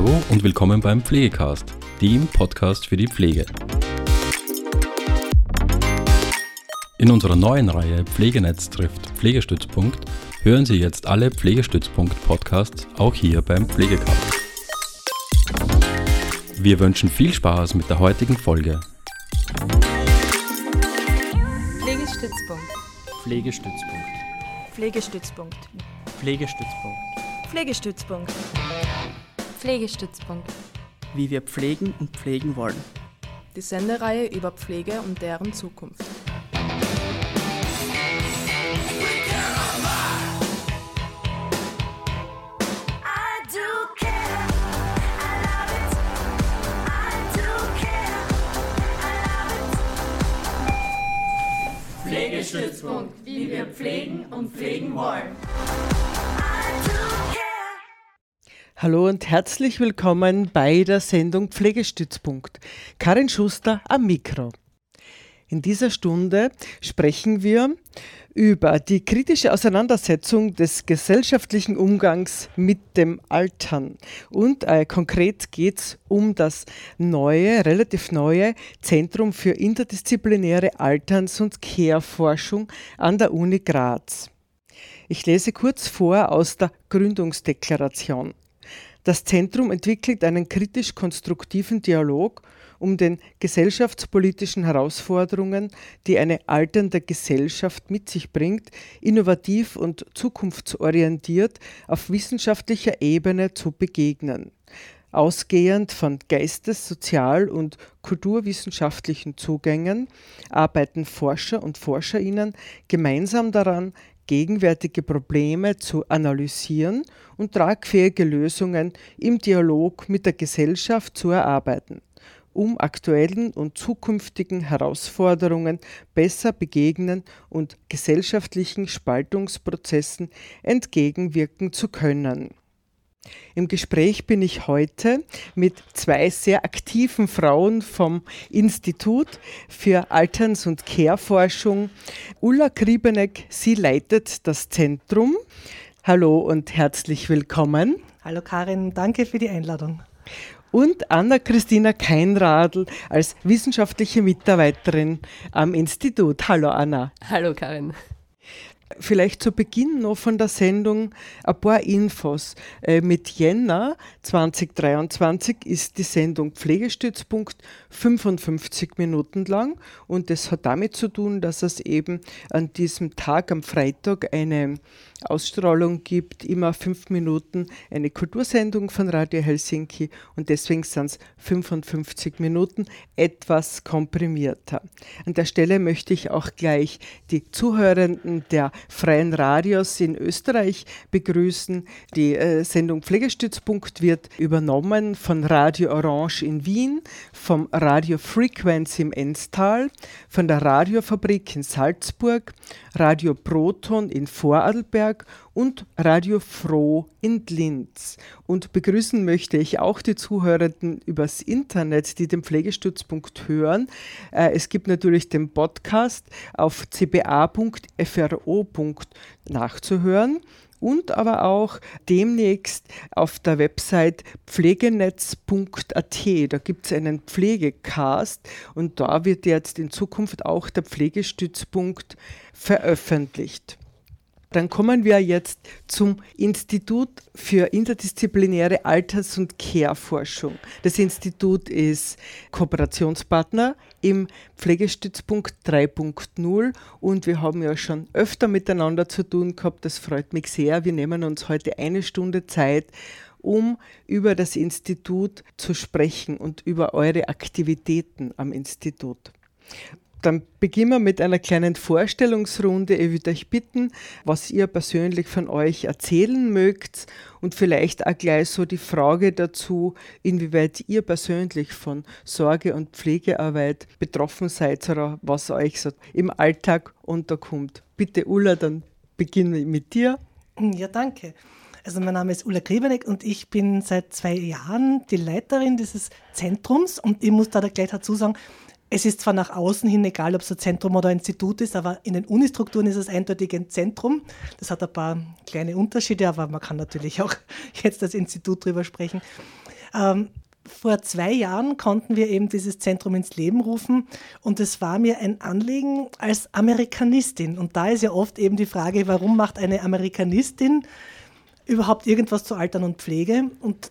Hallo und willkommen beim Pflegecast, dem Podcast für die Pflege. In unserer neuen Reihe Pflegenetz trifft Pflegestützpunkt hören Sie jetzt alle Pflegestützpunkt-Podcasts auch hier beim Pflegecast. Wir wünschen viel Spaß mit der heutigen Folge. Pflegestützpunkt. Pflegestützpunkt. Pflegestützpunkt. Pflegestützpunkt. Pflegestützpunkt. Pflegestützpunkt. Wie wir pflegen und pflegen wollen. Die Sendereihe über Pflege und deren Zukunft. Pflegestützpunkt, wie wir pflegen und pflegen wollen. Hallo und herzlich willkommen bei der Sendung Pflegestützpunkt. Karin Schuster am Mikro. In dieser Stunde sprechen wir über die kritische Auseinandersetzung des gesellschaftlichen Umgangs mit dem Altern. Und äh, konkret geht es um das neue, relativ neue Zentrum für interdisziplinäre Alterns- und Care-Forschung an der Uni Graz. Ich lese kurz vor aus der Gründungsdeklaration. Das Zentrum entwickelt einen kritisch-konstruktiven Dialog um den gesellschaftspolitischen Herausforderungen, die eine alternde Gesellschaft mit sich bringt, innovativ und zukunftsorientiert auf wissenschaftlicher Ebene zu begegnen. Ausgehend von geistes-, sozial- und kulturwissenschaftlichen Zugängen arbeiten Forscher und Forscherinnen gemeinsam daran, gegenwärtige Probleme zu analysieren und tragfähige Lösungen im Dialog mit der Gesellschaft zu erarbeiten um aktuellen und zukünftigen Herausforderungen besser begegnen und gesellschaftlichen Spaltungsprozessen entgegenwirken zu können. Im Gespräch bin ich heute mit zwei sehr aktiven Frauen vom Institut für Alterns- und Care-Forschung. Ulla Kriebeneck, sie leitet das Zentrum. Hallo und herzlich willkommen. Hallo Karin, danke für die Einladung und Anna-Christina Keinradl als wissenschaftliche Mitarbeiterin am Institut. Hallo Anna. Hallo Karin. Vielleicht zu Beginn noch von der Sendung ein paar Infos. Äh, mit Jänner 2023 ist die Sendung Pflegestützpunkt 55 Minuten lang und das hat damit zu tun, dass es eben an diesem Tag am Freitag eine Ausstrahlung gibt, immer fünf Minuten eine Kultursendung von Radio Helsinki und deswegen sind es 55 Minuten, etwas komprimierter. An der Stelle möchte ich auch gleich die Zuhörenden der freien Radios in Österreich begrüßen. Die äh, Sendung Pflegestützpunkt wird übernommen von Radio Orange in Wien, vom Radio Frequency im Enstal, von der Radiofabrik in Salzburg, Radio Proton in Vorarlberg, und Radio Froh in Linz. Und begrüßen möchte ich auch die Zuhörenden übers Internet, die den Pflegestützpunkt hören. Äh, es gibt natürlich den Podcast auf cba.fro. nachzuhören und aber auch demnächst auf der Website pflegenetz.at. Da gibt es einen Pflegecast und da wird jetzt in Zukunft auch der Pflegestützpunkt veröffentlicht. Dann kommen wir jetzt zum Institut für interdisziplinäre Alters- und Care-Forschung. Das Institut ist Kooperationspartner im Pflegestützpunkt 3.0 und wir haben ja schon öfter miteinander zu tun gehabt. Das freut mich sehr. Wir nehmen uns heute eine Stunde Zeit, um über das Institut zu sprechen und über eure Aktivitäten am Institut dann beginnen wir mit einer kleinen Vorstellungsrunde. Ich würde euch bitten, was ihr persönlich von euch erzählen mögt und vielleicht auch gleich so die Frage dazu, inwieweit ihr persönlich von Sorge- und Pflegearbeit betroffen seid oder was euch so im Alltag unterkommt. Bitte Ulla, dann beginnen wir mit dir. Ja, danke. Also mein Name ist Ulla Griebeneck und ich bin seit zwei Jahren die Leiterin dieses Zentrums und ich muss da gleich dazu sagen, es ist zwar nach außen hin egal, ob es ein Zentrum oder ein Institut ist, aber in den Unistrukturen ist es eindeutig ein Zentrum. Das hat ein paar kleine Unterschiede, aber man kann natürlich auch jetzt als Institut drüber sprechen. Ähm, vor zwei Jahren konnten wir eben dieses Zentrum ins Leben rufen und es war mir ein Anliegen als Amerikanistin. Und da ist ja oft eben die Frage, warum macht eine Amerikanistin überhaupt irgendwas zu Altern und Pflege? Und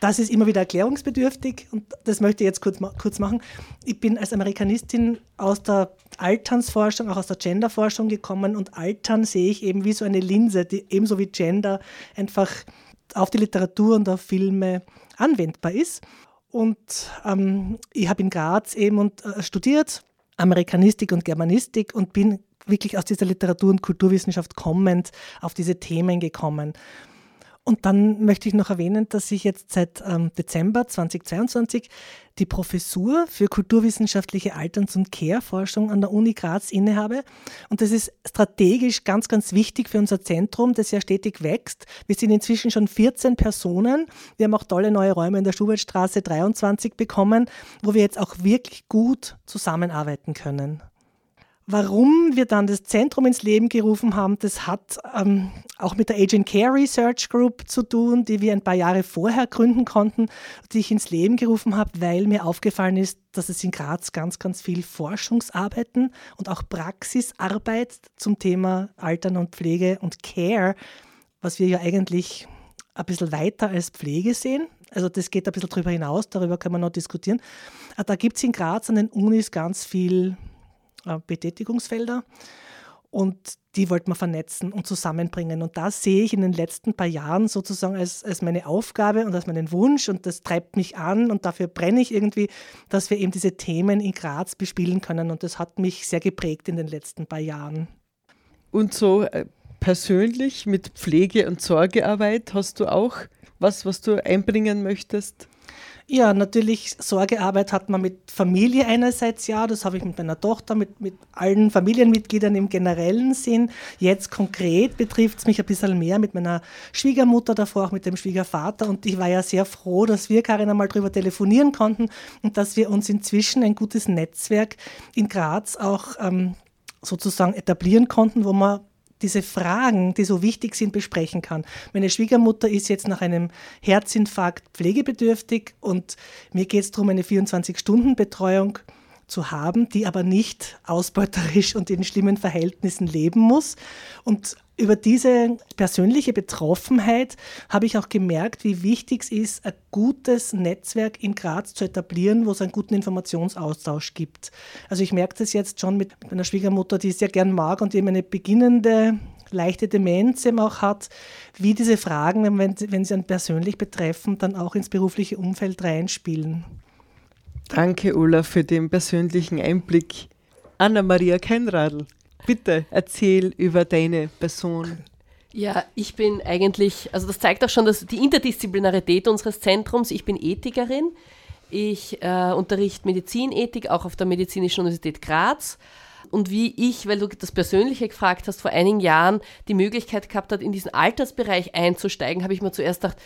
das ist immer wieder erklärungsbedürftig und das möchte ich jetzt kurz, kurz machen. Ich bin als Amerikanistin aus der Alternsforschung, auch aus der Genderforschung gekommen und Altern sehe ich eben wie so eine Linse, die ebenso wie Gender einfach auf die Literatur und auf Filme anwendbar ist. Und ähm, ich habe in Graz eben und, äh, studiert, Amerikanistik und Germanistik und bin wirklich aus dieser Literatur- und Kulturwissenschaft kommend auf diese Themen gekommen. Und dann möchte ich noch erwähnen, dass ich jetzt seit ähm, Dezember 2022 die Professur für kulturwissenschaftliche Alterns- und Care-Forschung an der Uni Graz innehabe. Und das ist strategisch ganz, ganz wichtig für unser Zentrum, das ja stetig wächst. Wir sind inzwischen schon 14 Personen. Wir haben auch tolle neue Räume in der Schubertstraße 23 bekommen, wo wir jetzt auch wirklich gut zusammenarbeiten können. Warum wir dann das Zentrum ins Leben gerufen haben, das hat ähm, auch mit der Agent Care Research Group zu tun, die wir ein paar Jahre vorher gründen konnten, die ich ins Leben gerufen habe, weil mir aufgefallen ist, dass es in Graz ganz, ganz viel Forschungsarbeiten und auch Praxisarbeit zum Thema Altern und Pflege und Care, was wir ja eigentlich ein bisschen weiter als Pflege sehen. Also das geht ein bisschen darüber hinaus, darüber können wir noch diskutieren. Äh, da gibt es in Graz an den Unis ganz viel Betätigungsfelder und die wollten wir vernetzen und zusammenbringen. Und das sehe ich in den letzten paar Jahren sozusagen als, als meine Aufgabe und als meinen Wunsch und das treibt mich an und dafür brenne ich irgendwie, dass wir eben diese Themen in Graz bespielen können und das hat mich sehr geprägt in den letzten paar Jahren. Und so äh, persönlich mit Pflege- und Sorgearbeit hast du auch was, was du einbringen möchtest? Ja, natürlich, Sorgearbeit hat man mit Familie einerseits, ja, das habe ich mit meiner Tochter, mit, mit allen Familienmitgliedern im generellen Sinn. Jetzt konkret betrifft es mich ein bisschen mehr mit meiner Schwiegermutter, davor auch mit dem Schwiegervater. Und ich war ja sehr froh, dass wir, Karin, einmal drüber telefonieren konnten und dass wir uns inzwischen ein gutes Netzwerk in Graz auch ähm, sozusagen etablieren konnten, wo man diese Fragen, die so wichtig sind, besprechen kann. Meine Schwiegermutter ist jetzt nach einem Herzinfarkt pflegebedürftig und mir geht es darum, eine 24-Stunden-Betreuung zu haben, die aber nicht ausbeuterisch und in schlimmen Verhältnissen leben muss. Und über diese persönliche Betroffenheit habe ich auch gemerkt, wie wichtig es ist, ein gutes Netzwerk in Graz zu etablieren, wo es einen guten Informationsaustausch gibt. Also ich merke das jetzt schon mit meiner Schwiegermutter, die ich sehr gern mag und die eine beginnende leichte Demenz eben auch hat, wie diese Fragen, wenn, wenn sie einen persönlich betreffen, dann auch ins berufliche Umfeld reinspielen. Danke, Ulla, für den persönlichen Einblick. Anna-Maria Keinradl. Bitte erzähl über deine Person. Ja, ich bin eigentlich, also das zeigt auch schon dass die Interdisziplinarität unseres Zentrums. Ich bin Ethikerin. Ich äh, unterrichte Medizinethik auch auf der Medizinischen Universität Graz. Und wie ich, weil du das Persönliche gefragt hast, vor einigen Jahren die Möglichkeit gehabt hat, in diesen Altersbereich einzusteigen, habe ich mir zuerst gedacht,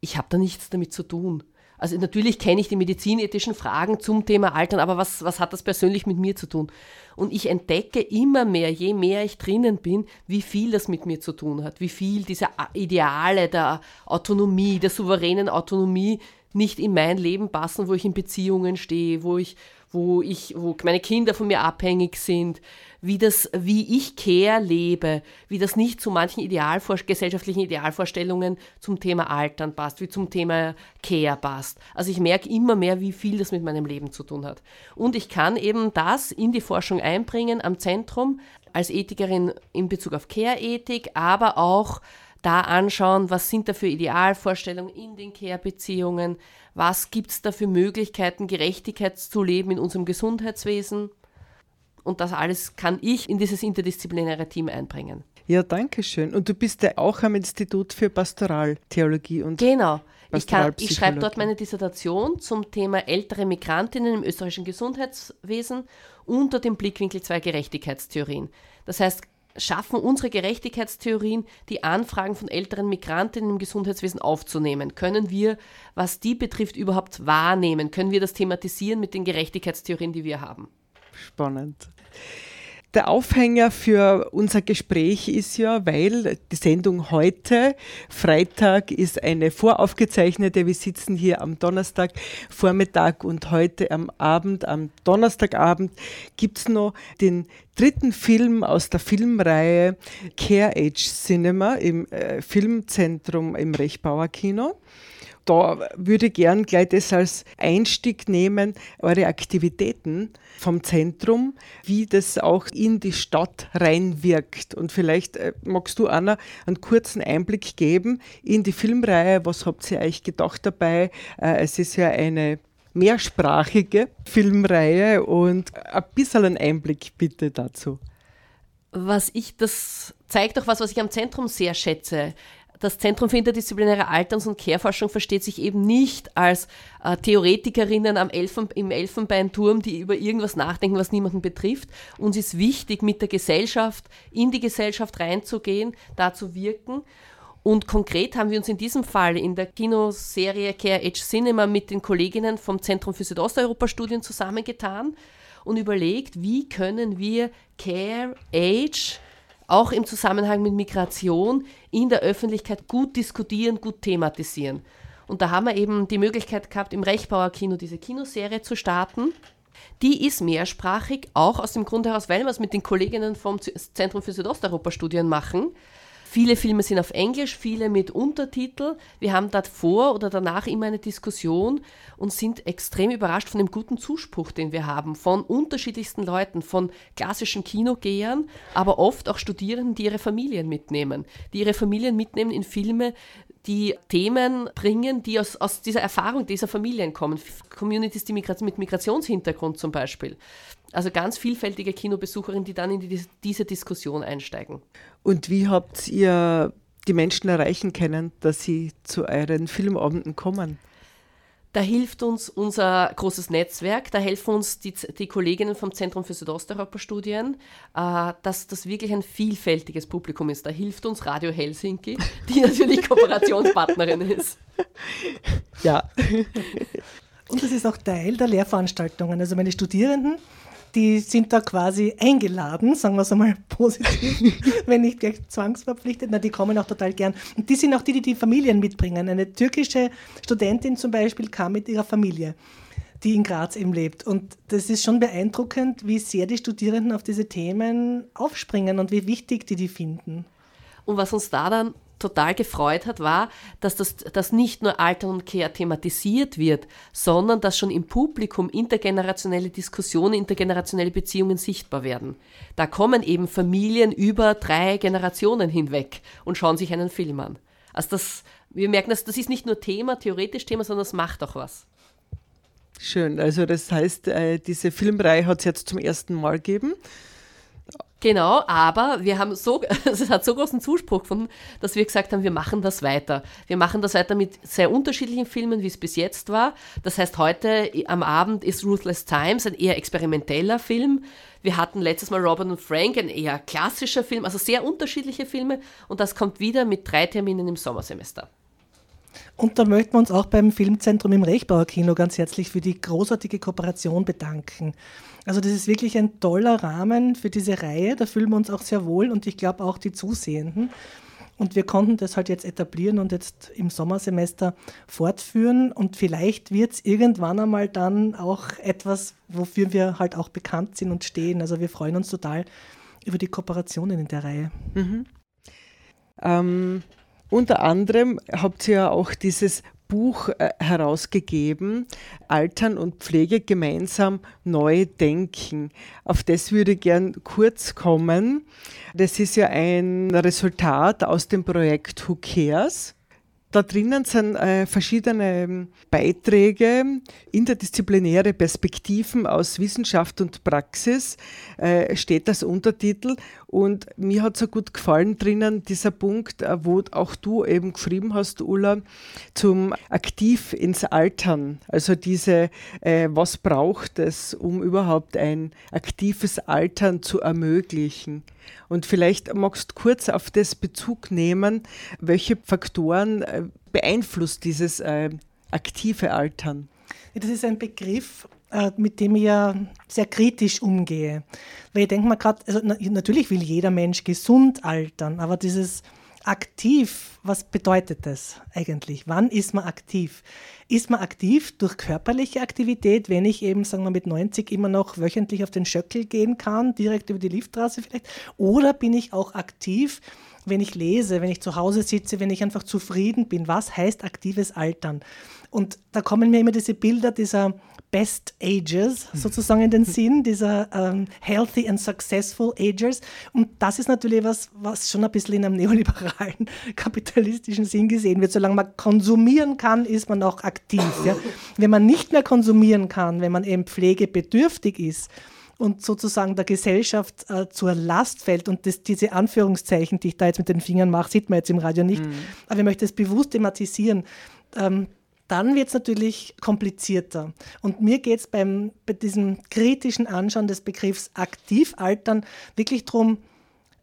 ich habe da nichts damit zu tun. Also natürlich kenne ich die medizinethischen Fragen zum Thema Altern, aber was, was hat das persönlich mit mir zu tun? Und ich entdecke immer mehr, je mehr ich drinnen bin, wie viel das mit mir zu tun hat, wie viel diese Ideale der Autonomie, der souveränen Autonomie nicht in mein Leben passen, wo ich in Beziehungen stehe, wo ich, wo ich, wo meine Kinder von mir abhängig sind, wie das, wie ich Care lebe, wie das nicht zu manchen Idealvor gesellschaftlichen Idealvorstellungen zum Thema Altern passt, wie zum Thema Care passt. Also ich merke immer mehr, wie viel das mit meinem Leben zu tun hat. Und ich kann eben das in die Forschung einbringen am Zentrum als Ethikerin in Bezug auf Care-Ethik, aber auch da anschauen, was sind da für Idealvorstellungen in den Care-Beziehungen, was gibt es da für Möglichkeiten, Gerechtigkeit zu leben in unserem Gesundheitswesen. Und das alles kann ich in dieses interdisziplinäre Team einbringen. Ja, danke schön. Und du bist ja auch am Institut für Pastoraltheologie und Genau. Ich, kann, ich schreibe dort meine Dissertation zum Thema ältere Migrantinnen im österreichischen Gesundheitswesen unter dem Blickwinkel zwei Gerechtigkeitstheorien. Das heißt, schaffen unsere Gerechtigkeitstheorien, die Anfragen von älteren Migrantinnen im Gesundheitswesen aufzunehmen? Können wir, was die betrifft, überhaupt wahrnehmen? Können wir das thematisieren mit den Gerechtigkeitstheorien, die wir haben? Spannend. Der Aufhänger für unser Gespräch ist ja, weil die Sendung heute, Freitag, ist eine voraufgezeichnete. Wir sitzen hier am Donnerstag Vormittag und heute am Abend, am Donnerstagabend, gibt es noch den dritten Film aus der Filmreihe Care Age Cinema im äh, Filmzentrum im Rechbauer Kino da würde ich gern gleich das als Einstieg nehmen, eure Aktivitäten vom Zentrum, wie das auch in die Stadt reinwirkt. Und vielleicht äh, magst du, Anna, einen kurzen Einblick geben in die Filmreihe. Was habt ihr euch gedacht dabei? Äh, es ist ja eine mehrsprachige Filmreihe und ein bisschen einen Einblick bitte dazu. Was ich, das zeigt auch was, was ich am Zentrum sehr schätze das Zentrum für interdisziplinäre Alterns- und Care-Forschung versteht sich eben nicht als äh, Theoretikerinnen am Elfen, im Elfenbeinturm, die über irgendwas nachdenken, was niemanden betrifft. Uns ist wichtig, mit der Gesellschaft, in die Gesellschaft reinzugehen, da zu wirken. Und konkret haben wir uns in diesem Fall in der Kinoserie Care Age Cinema mit den Kolleginnen vom Zentrum für Südosteuropa-Studien zusammengetan und überlegt, wie können wir Care Age auch im Zusammenhang mit Migration in der Öffentlichkeit gut diskutieren, gut thematisieren. Und da haben wir eben die Möglichkeit gehabt, im Rechbauer Kino diese Kinoserie zu starten. Die ist mehrsprachig, auch aus dem Grund heraus, weil wir es mit den Kolleginnen vom Zentrum für Südosteuropa-Studien machen. Viele Filme sind auf Englisch, viele mit Untertitel. Wir haben davor oder danach immer eine Diskussion und sind extrem überrascht von dem guten Zuspruch, den wir haben, von unterschiedlichsten Leuten, von klassischen Kinogehern, aber oft auch Studierenden, die ihre Familien mitnehmen, die ihre Familien mitnehmen in Filme, die Themen bringen, die aus, aus dieser Erfahrung dieser Familien kommen. Communities die Migration, mit Migrationshintergrund zum Beispiel. Also ganz vielfältige Kinobesucherinnen, die dann in die, diese Diskussion einsteigen. Und wie habt ihr die Menschen erreichen können, dass sie zu euren Filmabenden kommen? Da hilft uns unser großes Netzwerk, da helfen uns die, die Kolleginnen vom Zentrum für Südosteuropa-Studien, äh, dass das wirklich ein vielfältiges Publikum ist. Da hilft uns Radio Helsinki, die natürlich Kooperationspartnerin ist. Ja. Und das ist auch Teil der Lehrveranstaltungen. Also meine Studierenden die sind da quasi eingeladen, sagen wir es einmal positiv, wenn nicht gleich zwangsverpflichtet. Na, die kommen auch total gern. Und die sind auch die, die die Familien mitbringen. Eine türkische Studentin zum Beispiel kam mit ihrer Familie die in Graz eben lebt. Und das ist schon beeindruckend, wie sehr die Studierenden auf diese Themen aufspringen und wie wichtig die die finden. Und was uns da dann total gefreut hat, war, dass das dass nicht nur Alter und Care thematisiert wird, sondern dass schon im Publikum intergenerationelle Diskussionen, intergenerationelle Beziehungen sichtbar werden. Da kommen eben Familien über drei Generationen hinweg und schauen sich einen Film an. Also das, wir merken, dass das ist nicht nur Thema, theoretisch Thema, sondern es macht auch was. Schön, also das heißt, äh, diese Filmreihe hat es jetzt zum ersten Mal gegeben. Genau, aber wir haben so, es hat so großen Zuspruch gefunden, dass wir gesagt haben, wir machen das weiter. Wir machen das weiter mit sehr unterschiedlichen Filmen, wie es bis jetzt war. Das heißt, heute am Abend ist Ruthless Times ein eher experimenteller Film. Wir hatten letztes Mal Robin und Frank, ein eher klassischer Film, also sehr unterschiedliche Filme. Und das kommt wieder mit drei Terminen im Sommersemester. Und da möchten wir uns auch beim Filmzentrum im Rechbauer Kino ganz herzlich für die großartige Kooperation bedanken. Also das ist wirklich ein toller Rahmen für diese Reihe, da fühlen wir uns auch sehr wohl und ich glaube auch die Zusehenden. Und wir konnten das halt jetzt etablieren und jetzt im Sommersemester fortführen. Und vielleicht wird es irgendwann einmal dann auch etwas, wofür wir halt auch bekannt sind und stehen. Also wir freuen uns total über die Kooperationen in der Reihe. Mhm. Ähm, unter anderem habt ihr ja auch dieses Buch äh, herausgegeben, Altern und Pflege gemeinsam neu denken. Auf das würde ich gern kurz kommen. Das ist ja ein Resultat aus dem Projekt Who Cares. Da drinnen sind äh, verschiedene Beiträge, interdisziplinäre Perspektiven aus Wissenschaft und Praxis, äh, steht das Untertitel. Und mir hat so gut gefallen drinnen dieser Punkt, äh, wo auch du eben geschrieben hast, Ulla, zum Aktiv ins Altern. Also diese, äh, was braucht es, um überhaupt ein aktives Altern zu ermöglichen? Und vielleicht magst du kurz auf das Bezug nehmen, welche Faktoren äh, beeinflusst dieses äh, aktive Altern? Das ist ein Begriff, mit dem ich ja sehr kritisch umgehe. Weil ich denke mal gerade, also na, natürlich will jeder Mensch gesund altern, aber dieses aktiv, was bedeutet das eigentlich? Wann ist man aktiv? Ist man aktiv durch körperliche Aktivität, wenn ich eben, sagen wir mit 90 immer noch wöchentlich auf den Schöckel gehen kann, direkt über die Liftstraße vielleicht? Oder bin ich auch aktiv, wenn ich lese, wenn ich zu Hause sitze, wenn ich einfach zufrieden bin? Was heißt aktives Altern? Und da kommen mir immer diese Bilder dieser Best Ages sozusagen in den Sinn, dieser ähm, Healthy and Successful Agers. Und das ist natürlich was, was schon ein bisschen in einem neoliberalen, kapitalistischen Sinn gesehen wird. Solange man konsumieren kann, ist man auch aktiv. Ja? Wenn man nicht mehr konsumieren kann, wenn man eben pflegebedürftig ist, und sozusagen der Gesellschaft äh, zur Last fällt. Und das, diese Anführungszeichen, die ich da jetzt mit den Fingern mache, sieht man jetzt im Radio nicht. Mhm. Aber ich möchte es bewusst thematisieren. Ähm, dann wird es natürlich komplizierter. Und mir geht es bei diesem kritischen Anschauen des Begriffs Aktivaltern wirklich darum,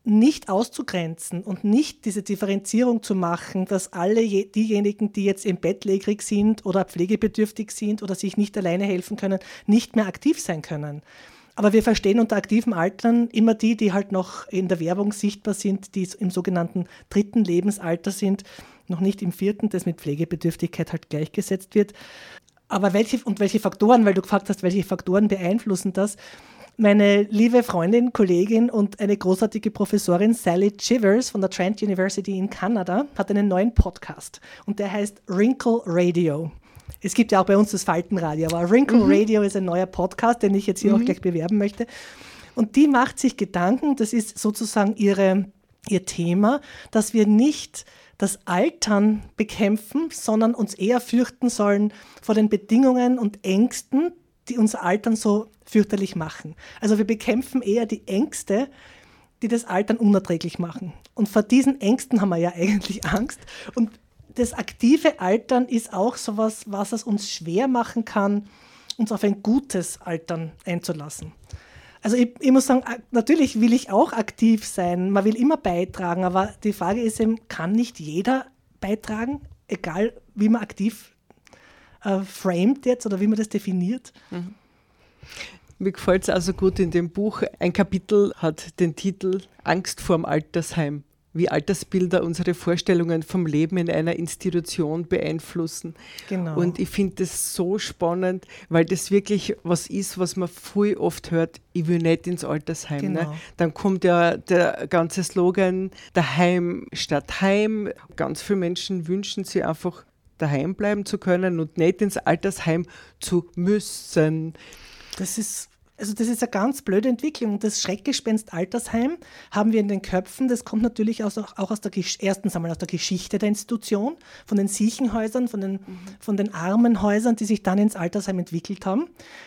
nicht auszugrenzen und nicht diese Differenzierung zu machen, dass alle diejenigen, die jetzt im Bett legrig sind oder pflegebedürftig sind oder sich nicht alleine helfen können, nicht mehr aktiv sein können. Aber wir verstehen unter aktivem Altern immer die, die halt noch in der Werbung sichtbar sind, die im sogenannten dritten Lebensalter sind noch nicht im vierten, das mit Pflegebedürftigkeit halt gleichgesetzt wird. Aber welche und welche Faktoren, weil du gefragt hast, welche Faktoren beeinflussen das? Meine liebe Freundin, Kollegin und eine großartige Professorin Sally Chivers von der Trent University in Kanada hat einen neuen Podcast und der heißt Wrinkle Radio. Es gibt ja auch bei uns das Faltenradio, aber Wrinkle mhm. Radio ist ein neuer Podcast, den ich jetzt hier mhm. auch gleich bewerben möchte. Und die macht sich Gedanken, das ist sozusagen ihre, ihr Thema, dass wir nicht das Altern bekämpfen, sondern uns eher fürchten sollen vor den Bedingungen und Ängsten, die unser Altern so fürchterlich machen. Also wir bekämpfen eher die Ängste, die das Altern unerträglich machen. Und vor diesen Ängsten haben wir ja eigentlich Angst. Und das aktive Altern ist auch so etwas, was es uns schwer machen kann, uns auf ein gutes Altern einzulassen. Also ich, ich, muss sagen, natürlich will ich auch aktiv sein. Man will immer beitragen, aber die Frage ist eben, kann nicht jeder beitragen, egal wie man aktiv äh, framed jetzt oder wie man das definiert? Mhm. Mir gefällt es also gut in dem Buch. Ein Kapitel hat den Titel Angst vorm Altersheim wie Altersbilder unsere Vorstellungen vom Leben in einer Institution beeinflussen. Genau. Und ich finde das so spannend, weil das wirklich was ist, was man viel oft hört, ich will nicht ins Altersheim. Ne? Genau. Ne? Dann kommt ja der ganze Slogan, daheim statt Heim. Ganz viele Menschen wünschen sich einfach, daheim bleiben zu können und nicht ins Altersheim zu müssen. Das ist also das ist eine ganz blöde Entwicklung. Das Schreckgespenst Altersheim haben wir in den Köpfen. Das kommt natürlich auch aus der erstens einmal aus der Geschichte der Institution, von den Siechenhäusern, von den, mhm. von den Armenhäusern, die sich dann ins Altersheim entwickelt haben.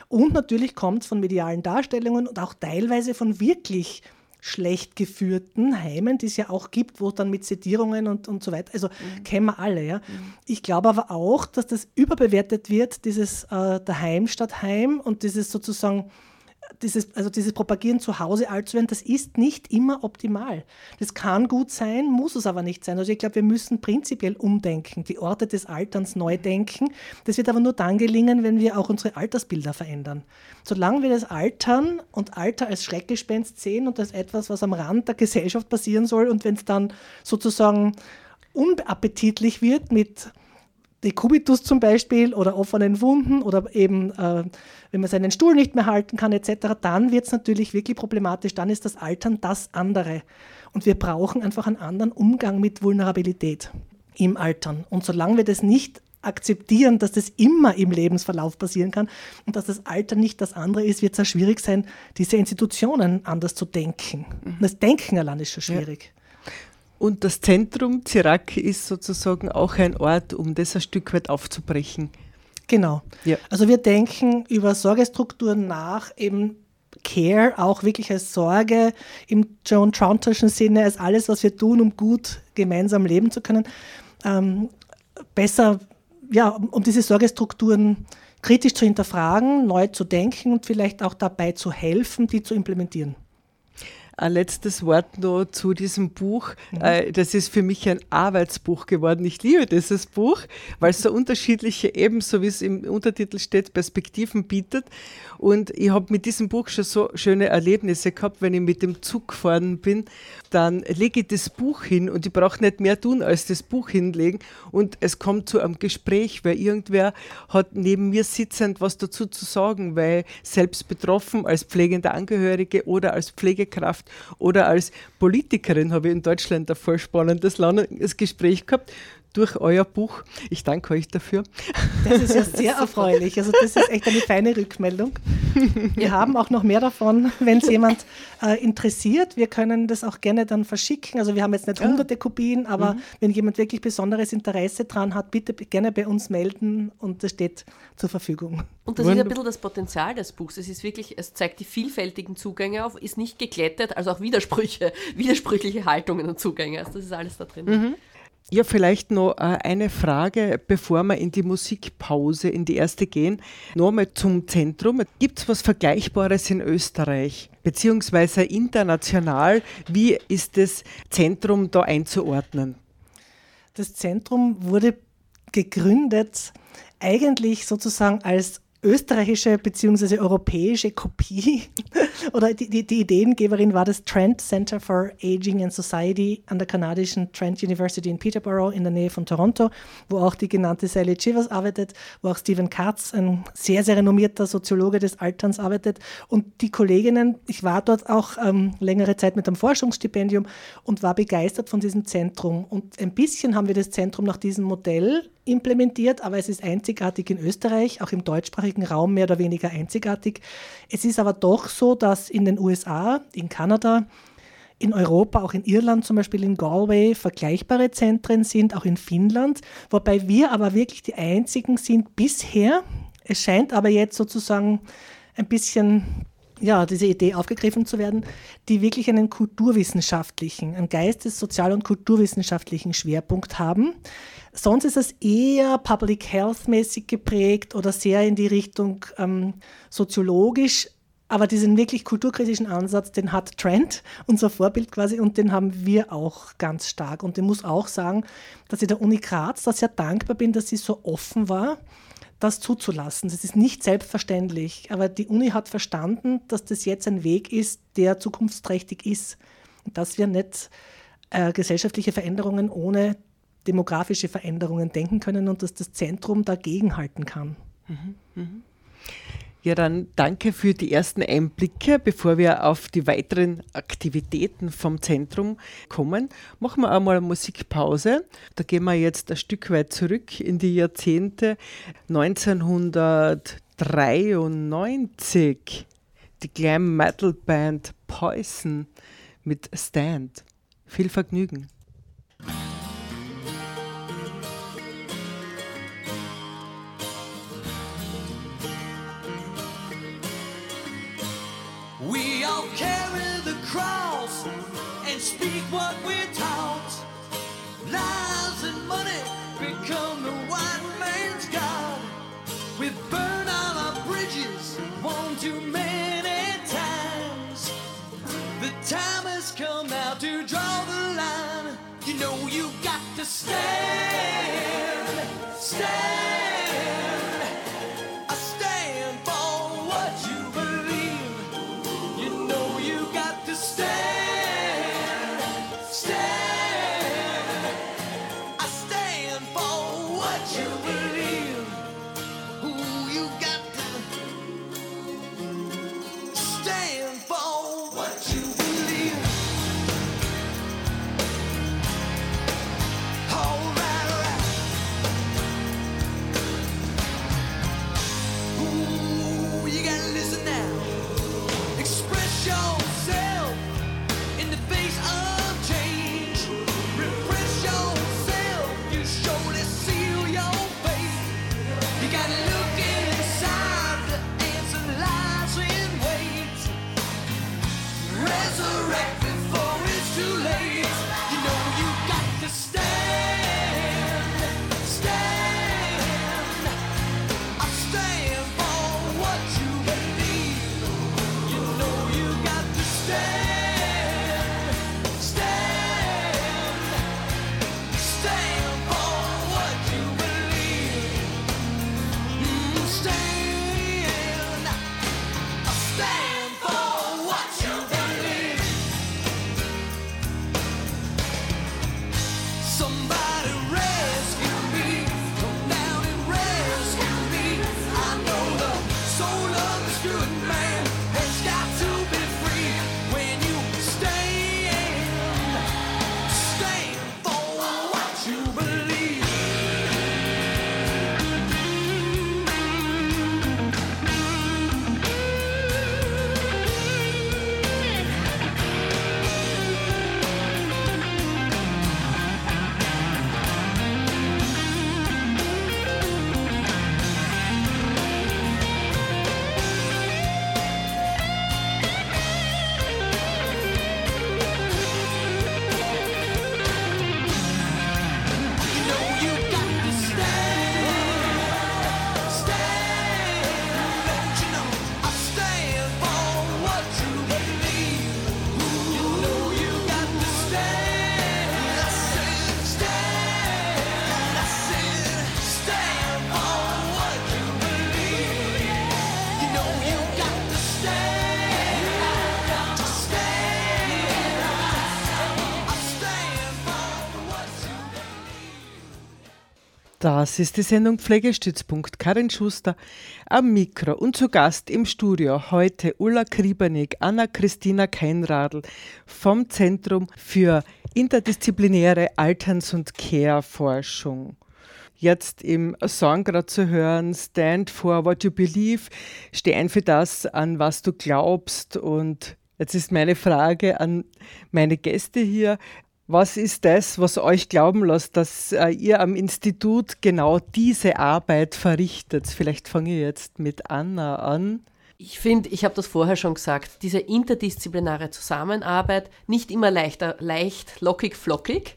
Und natürlich kommt es von medialen Darstellungen und auch teilweise von wirklich schlecht geführten Heimen, die es ja auch gibt, wo dann mit Sedierungen und, und so weiter, also mhm. kennen wir alle. Ja. Mhm. Ich glaube aber auch, dass das überbewertet wird, dieses äh, Daheim statt Heim und dieses sozusagen dieses, also dieses Propagieren zu Hause alt zu werden, das ist nicht immer optimal. Das kann gut sein, muss es aber nicht sein. Also ich glaube, wir müssen prinzipiell umdenken, die Orte des Alterns neu denken. Das wird aber nur dann gelingen, wenn wir auch unsere Altersbilder verändern. Solange wir das Altern und Alter als Schreckgespenst sehen und als etwas, was am Rand der Gesellschaft passieren soll und wenn es dann sozusagen unappetitlich wird mit Dekubitus zum Beispiel oder offenen Wunden oder eben, äh, wenn man seinen Stuhl nicht mehr halten kann etc., dann wird es natürlich wirklich problematisch. Dann ist das Altern das andere. Und wir brauchen einfach einen anderen Umgang mit Vulnerabilität im Altern. Und solange wir das nicht akzeptieren, dass das immer im Lebensverlauf passieren kann und dass das Alter nicht das andere ist, wird es auch schwierig sein, diese Institutionen anders zu denken. Mhm. Das Denken allein ist schon schwierig. Ja. Und das Zentrum Ziraki ist sozusagen auch ein Ort, um das ein Stück weit aufzubrechen. Genau. Ja. Also wir denken über Sorgestrukturen nach, eben Care auch wirklich als Sorge im Joan Trounterschen Sinne, als alles, was wir tun, um gut gemeinsam leben zu können. Ähm, besser, ja, um, um diese Sorgestrukturen kritisch zu hinterfragen, neu zu denken und vielleicht auch dabei zu helfen, die zu implementieren. Ein letztes Wort noch zu diesem Buch. Mhm. Das ist für mich ein Arbeitsbuch geworden. Ich liebe dieses Buch, weil es so unterschiedliche, ebenso wie es im Untertitel steht, Perspektiven bietet. Und ich habe mit diesem Buch schon so schöne Erlebnisse gehabt, wenn ich mit dem Zug gefahren bin, dann lege ich das Buch hin und ich brauche nicht mehr tun, als das Buch hinlegen. Und es kommt zu einem Gespräch, weil irgendwer hat neben mir sitzend was dazu zu sagen, weil selbst betroffen als pflegende Angehörige oder als Pflegekraft oder als Politikerin habe ich in Deutschland ein voll spannendes Gespräch gehabt durch euer Buch. Ich danke euch dafür. Das ist ja sehr erfreulich. Also das ist echt eine feine Rückmeldung. Wir haben auch noch mehr davon, wenn es jemand äh, interessiert. Wir können das auch gerne dann verschicken. Also wir haben jetzt nicht hunderte Kopien, aber mhm. wenn jemand wirklich besonderes Interesse daran hat, bitte gerne bei uns melden und das steht zur Verfügung. Und das ist ein bisschen das Potenzial des Buchs. Es ist wirklich, es zeigt die vielfältigen Zugänge auf, ist nicht geglättet, also auch Widersprüche, widersprüchliche Haltungen und Zugänge. Also das ist alles da drin. Mhm. Ja, vielleicht noch äh, eine Frage, bevor wir in die Musikpause, in die erste gehen. Nochmal zum Zentrum. Gibt es was Vergleichbares in Österreich, beziehungsweise international? Wie ist das Zentrum da einzuordnen? Das Zentrum wurde gegründet eigentlich sozusagen als österreichische bzw. europäische Kopie oder die, die, die, Ideengeberin war das Trent Center for Aging and Society an der kanadischen Trent University in Peterborough in der Nähe von Toronto, wo auch die genannte Sally Chivers arbeitet, wo auch Stephen Katz, ein sehr, sehr renommierter Soziologe des Alterns, arbeitet. Und die Kolleginnen, ich war dort auch ähm, längere Zeit mit einem Forschungsstipendium und war begeistert von diesem Zentrum. Und ein bisschen haben wir das Zentrum nach diesem Modell implementiert, aber es ist einzigartig in Österreich, auch im deutschsprachigen Raum mehr oder weniger einzigartig. Es ist aber doch so, dass in den USA, in Kanada, in Europa, auch in Irland zum Beispiel in Galway vergleichbare Zentren sind, auch in Finnland, wobei wir aber wirklich die einzigen sind bisher. Es scheint aber jetzt sozusagen ein bisschen ja, diese Idee aufgegriffen zu werden, die wirklich einen kulturwissenschaftlichen, einen geistes-, sozial- und kulturwissenschaftlichen Schwerpunkt haben. Sonst ist es eher Public Health-mäßig geprägt oder sehr in die Richtung ähm, soziologisch. Aber diesen wirklich kulturkritischen Ansatz, den hat Trent, unser Vorbild quasi, und den haben wir auch ganz stark. Und ich muss auch sagen, dass ich der Uni Graz da sehr dankbar bin, dass sie so offen war, das zuzulassen. Das ist nicht selbstverständlich. Aber die Uni hat verstanden, dass das jetzt ein Weg ist, der zukunftsträchtig ist. Und dass wir nicht äh, gesellschaftliche Veränderungen ohne demografische Veränderungen denken können und dass das Zentrum dagegenhalten kann. Ja, dann danke für die ersten Einblicke. Bevor wir auf die weiteren Aktivitäten vom Zentrum kommen, machen wir einmal eine Musikpause. Da gehen wir jetzt ein Stück weit zurück in die Jahrzehnte 1993. Die Glam Metal Band Poison mit Stand. Viel Vergnügen. Das ist die Sendung Pflegestützpunkt. Karin Schuster am Mikro und zu Gast im Studio heute Ulla Kriebernig, Anna-Christina Keinradl vom Zentrum für interdisziplinäre Alterns- und Care-Forschung. Jetzt im Song gerade zu hören, Stand for what you believe, steh ein für das, an was du glaubst. Und jetzt ist meine Frage an meine Gäste hier. Was ist das, was euch glauben lässt, dass äh, ihr am Institut genau diese Arbeit verrichtet? Vielleicht fange ich jetzt mit Anna an. Ich finde, ich habe das vorher schon gesagt, diese interdisziplinäre Zusammenarbeit, nicht immer leichter, leicht, lockig, flockig,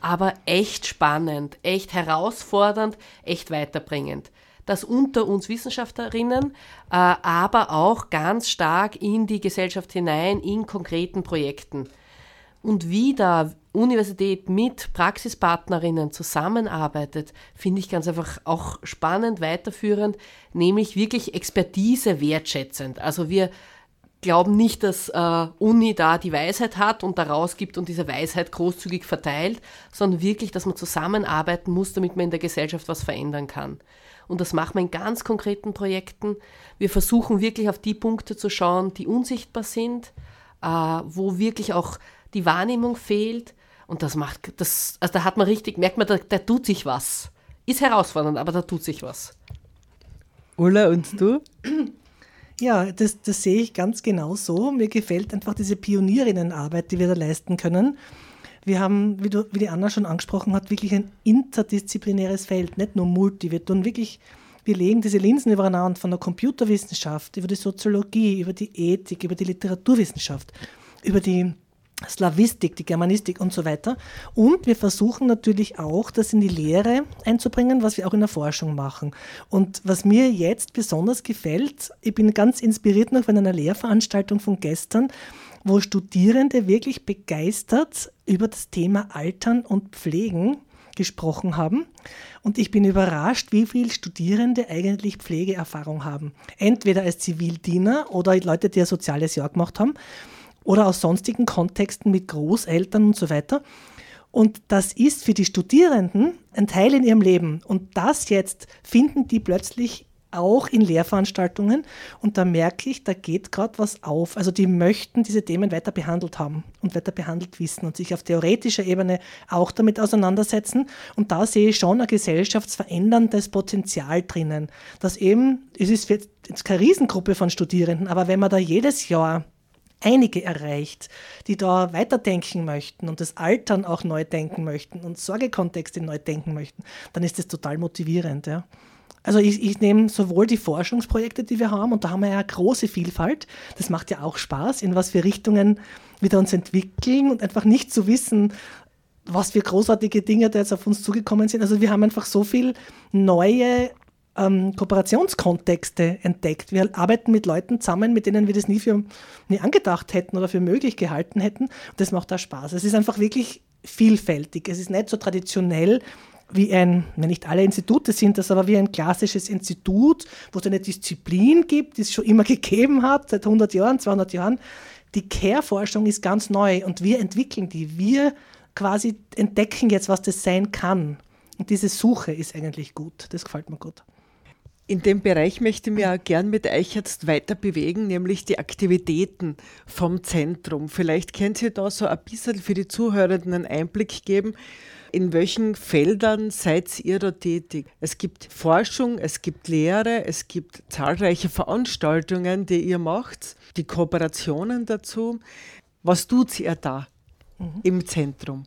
aber echt spannend, echt herausfordernd, echt weiterbringend. Das unter uns Wissenschaftlerinnen, äh, aber auch ganz stark in die Gesellschaft hinein, in konkreten Projekten. Und wie da Universität mit Praxispartnerinnen zusammenarbeitet, finde ich ganz einfach auch spannend weiterführend, nämlich wirklich Expertise wertschätzend. Also wir glauben nicht, dass äh, Uni da die Weisheit hat und daraus gibt und diese Weisheit großzügig verteilt, sondern wirklich, dass man zusammenarbeiten muss, damit man in der Gesellschaft was verändern kann. Und das machen wir in ganz konkreten Projekten. Wir versuchen wirklich auf die Punkte zu schauen, die unsichtbar sind, äh, wo wirklich auch die Wahrnehmung fehlt. Und das macht, das, also da hat man richtig, merkt man, da, da tut sich was. Ist herausfordernd, aber da tut sich was. Ulla, und du? Ja, das, das sehe ich ganz genau so. Mir gefällt einfach diese Pionierinnenarbeit, die wir da leisten können. Wir haben, wie, du, wie die Anna schon angesprochen hat, wirklich ein interdisziplinäres Feld, nicht nur Multi. Wir tun wirklich, wir legen diese Linsen übereinander von der Computerwissenschaft, über die Soziologie, über die Ethik, über die Literaturwissenschaft, über die Slavistik, die Germanistik und so weiter. Und wir versuchen natürlich auch, das in die Lehre einzubringen, was wir auch in der Forschung machen. Und was mir jetzt besonders gefällt, ich bin ganz inspiriert noch von einer Lehrveranstaltung von gestern, wo Studierende wirklich begeistert über das Thema Altern und Pflegen gesprochen haben. Und ich bin überrascht, wie viele Studierende eigentlich Pflegeerfahrung haben. Entweder als Zivildiener oder Leute, die ein soziales Jahr gemacht haben oder aus sonstigen Kontexten mit Großeltern und so weiter. Und das ist für die Studierenden ein Teil in ihrem Leben. Und das jetzt finden die plötzlich auch in Lehrveranstaltungen. Und da merke ich, da geht gerade was auf. Also die möchten diese Themen weiter behandelt haben und weiter behandelt wissen und sich auf theoretischer Ebene auch damit auseinandersetzen. Und da sehe ich schon ein gesellschaftsveränderndes Potenzial drinnen. Dass eben, es ist jetzt keine Riesengruppe von Studierenden, aber wenn man da jedes Jahr einige erreicht, die da weiterdenken möchten und das Altern auch neu denken möchten und Sorgekontexte neu denken möchten, dann ist das total motivierend. Ja. Also ich, ich nehme sowohl die Forschungsprojekte, die wir haben, und da haben wir ja große Vielfalt. Das macht ja auch Spaß, in was für Richtungen wir uns entwickeln und einfach nicht zu wissen, was für großartige Dinge da jetzt auf uns zugekommen sind. Also wir haben einfach so viel neue ähm, Kooperationskontexte entdeckt. Wir arbeiten mit Leuten zusammen, mit denen wir das nie, für, nie angedacht hätten oder für möglich gehalten hätten. Das macht da Spaß. Es ist einfach wirklich vielfältig. Es ist nicht so traditionell wie ein, ja, nicht alle Institute sind das, aber wie ein klassisches Institut, wo es eine Disziplin gibt, die es schon immer gegeben hat, seit 100 Jahren, 200 Jahren. Die Care-Forschung ist ganz neu und wir entwickeln die. Wir quasi entdecken jetzt, was das sein kann. Und diese Suche ist eigentlich gut. Das gefällt mir gut. In dem Bereich möchte ich mich auch gern mit euch jetzt weiter bewegen, nämlich die Aktivitäten vom Zentrum. Vielleicht könnt ihr da so ein bisschen für die Zuhörenden einen Einblick geben, in welchen Feldern seid ihr da tätig? Es gibt Forschung, es gibt Lehre, es gibt zahlreiche Veranstaltungen, die ihr macht, die Kooperationen dazu. Was tut ihr da im Zentrum?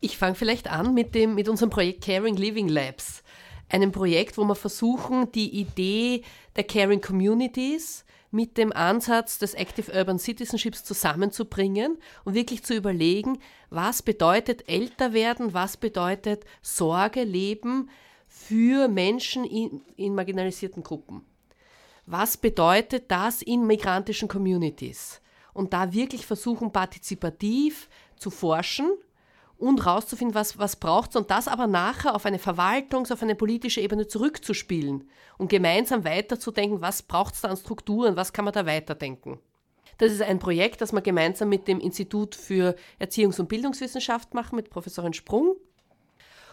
Ich fange vielleicht an mit, dem, mit unserem Projekt Caring Living Labs. Einem Projekt, wo wir versuchen, die Idee der Caring Communities mit dem Ansatz des Active Urban Citizenships zusammenzubringen und wirklich zu überlegen, was bedeutet älter werden, was bedeutet Sorge leben für Menschen in, in marginalisierten Gruppen. Was bedeutet das in migrantischen Communities? Und da wirklich versuchen, partizipativ zu forschen und rauszufinden, was, was braucht es und das aber nachher auf eine Verwaltungs-, auf eine politische Ebene zurückzuspielen und gemeinsam weiterzudenken, was braucht es da an Strukturen, was kann man da weiterdenken. Das ist ein Projekt, das wir gemeinsam mit dem Institut für Erziehungs- und Bildungswissenschaft machen, mit Professorin Sprung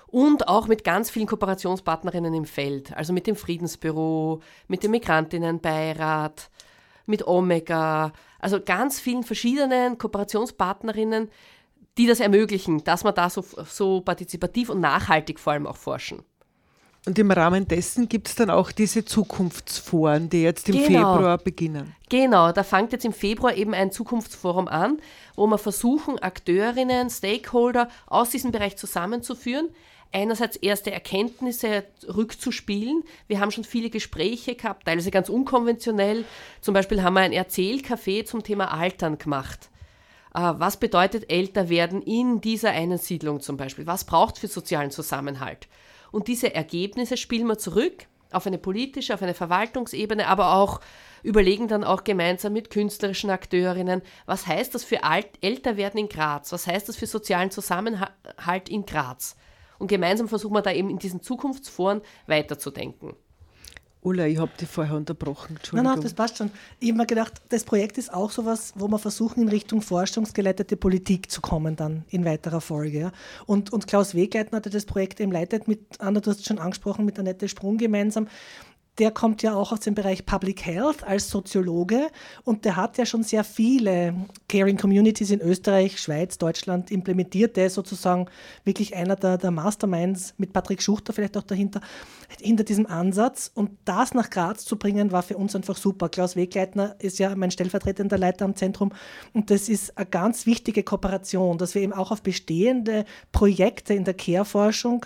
und auch mit ganz vielen Kooperationspartnerinnen im Feld, also mit dem Friedensbüro, mit dem Migrantinnenbeirat, mit Omega, also ganz vielen verschiedenen Kooperationspartnerinnen, die das ermöglichen, dass wir da so, so partizipativ und nachhaltig vor allem auch forschen. Und im Rahmen dessen gibt es dann auch diese Zukunftsforen, die jetzt im Genau. Februar beginnen. Genau, da fängt jetzt im Februar eben ein Zukunftsforum an, wo wir versuchen, Akteurinnen, Stakeholder aus diesem Bereich zusammenzuführen. Einerseits erste Erkenntnisse rückzuspielen. Wir haben schon viele Gespräche gehabt, teilweise ganz unkonventionell. Zum Beispiel haben wir ein Erzählcafé zum Thema Altern gemacht. Äh, Was bedeutet älter werden in dieser einen Siedlung zum Beispiel? Was braucht für sozialen Zusammenhalt? Und diese Ergebnisse spielen wir zurück auf eine politische, auf eine Verwaltungsebene, aber auch überlegen dann auch gemeinsam mit künstlerischen Akteurinnen, was heißt das für Alt Älterwerden in Graz? Was heißt das für sozialen Zusammenhalt in Graz? Und gemeinsam versuchen wir da eben in diesen Zukunftsforen weiterzudenken. Ulla, ich habe dich vorher unterbrochen. Nein, nein, das passt schon. Ich habe mir gedacht, das Projekt ist auch sowas, wo wir versuchen, in Richtung forschungsgeleitete Politik zu kommen, dann in weiterer Folge. Ja. Und, und Klaus Wegleitner, der das Projekt eben leitet, mit Anna, du hast es schon angesprochen, mit Annette Sprung gemeinsam, der kommt ja auch aus dem Bereich Public Health als Soziologe und der hat ja schon sehr viele Caring Communities in Österreich, Schweiz, Deutschland implementiert. Der ist sozusagen wirklich einer der, der Masterminds mit Patrick Schuchter vielleicht auch dahinter, hinter diesem Ansatz. Und das nach Graz zu bringen, war für uns einfach super. Klaus Wegleitner ist ja mein stellvertretender Leiter am Zentrum und das ist eine ganz wichtige Kooperation, dass wir eben auch auf bestehende Projekte in der Care-Forschung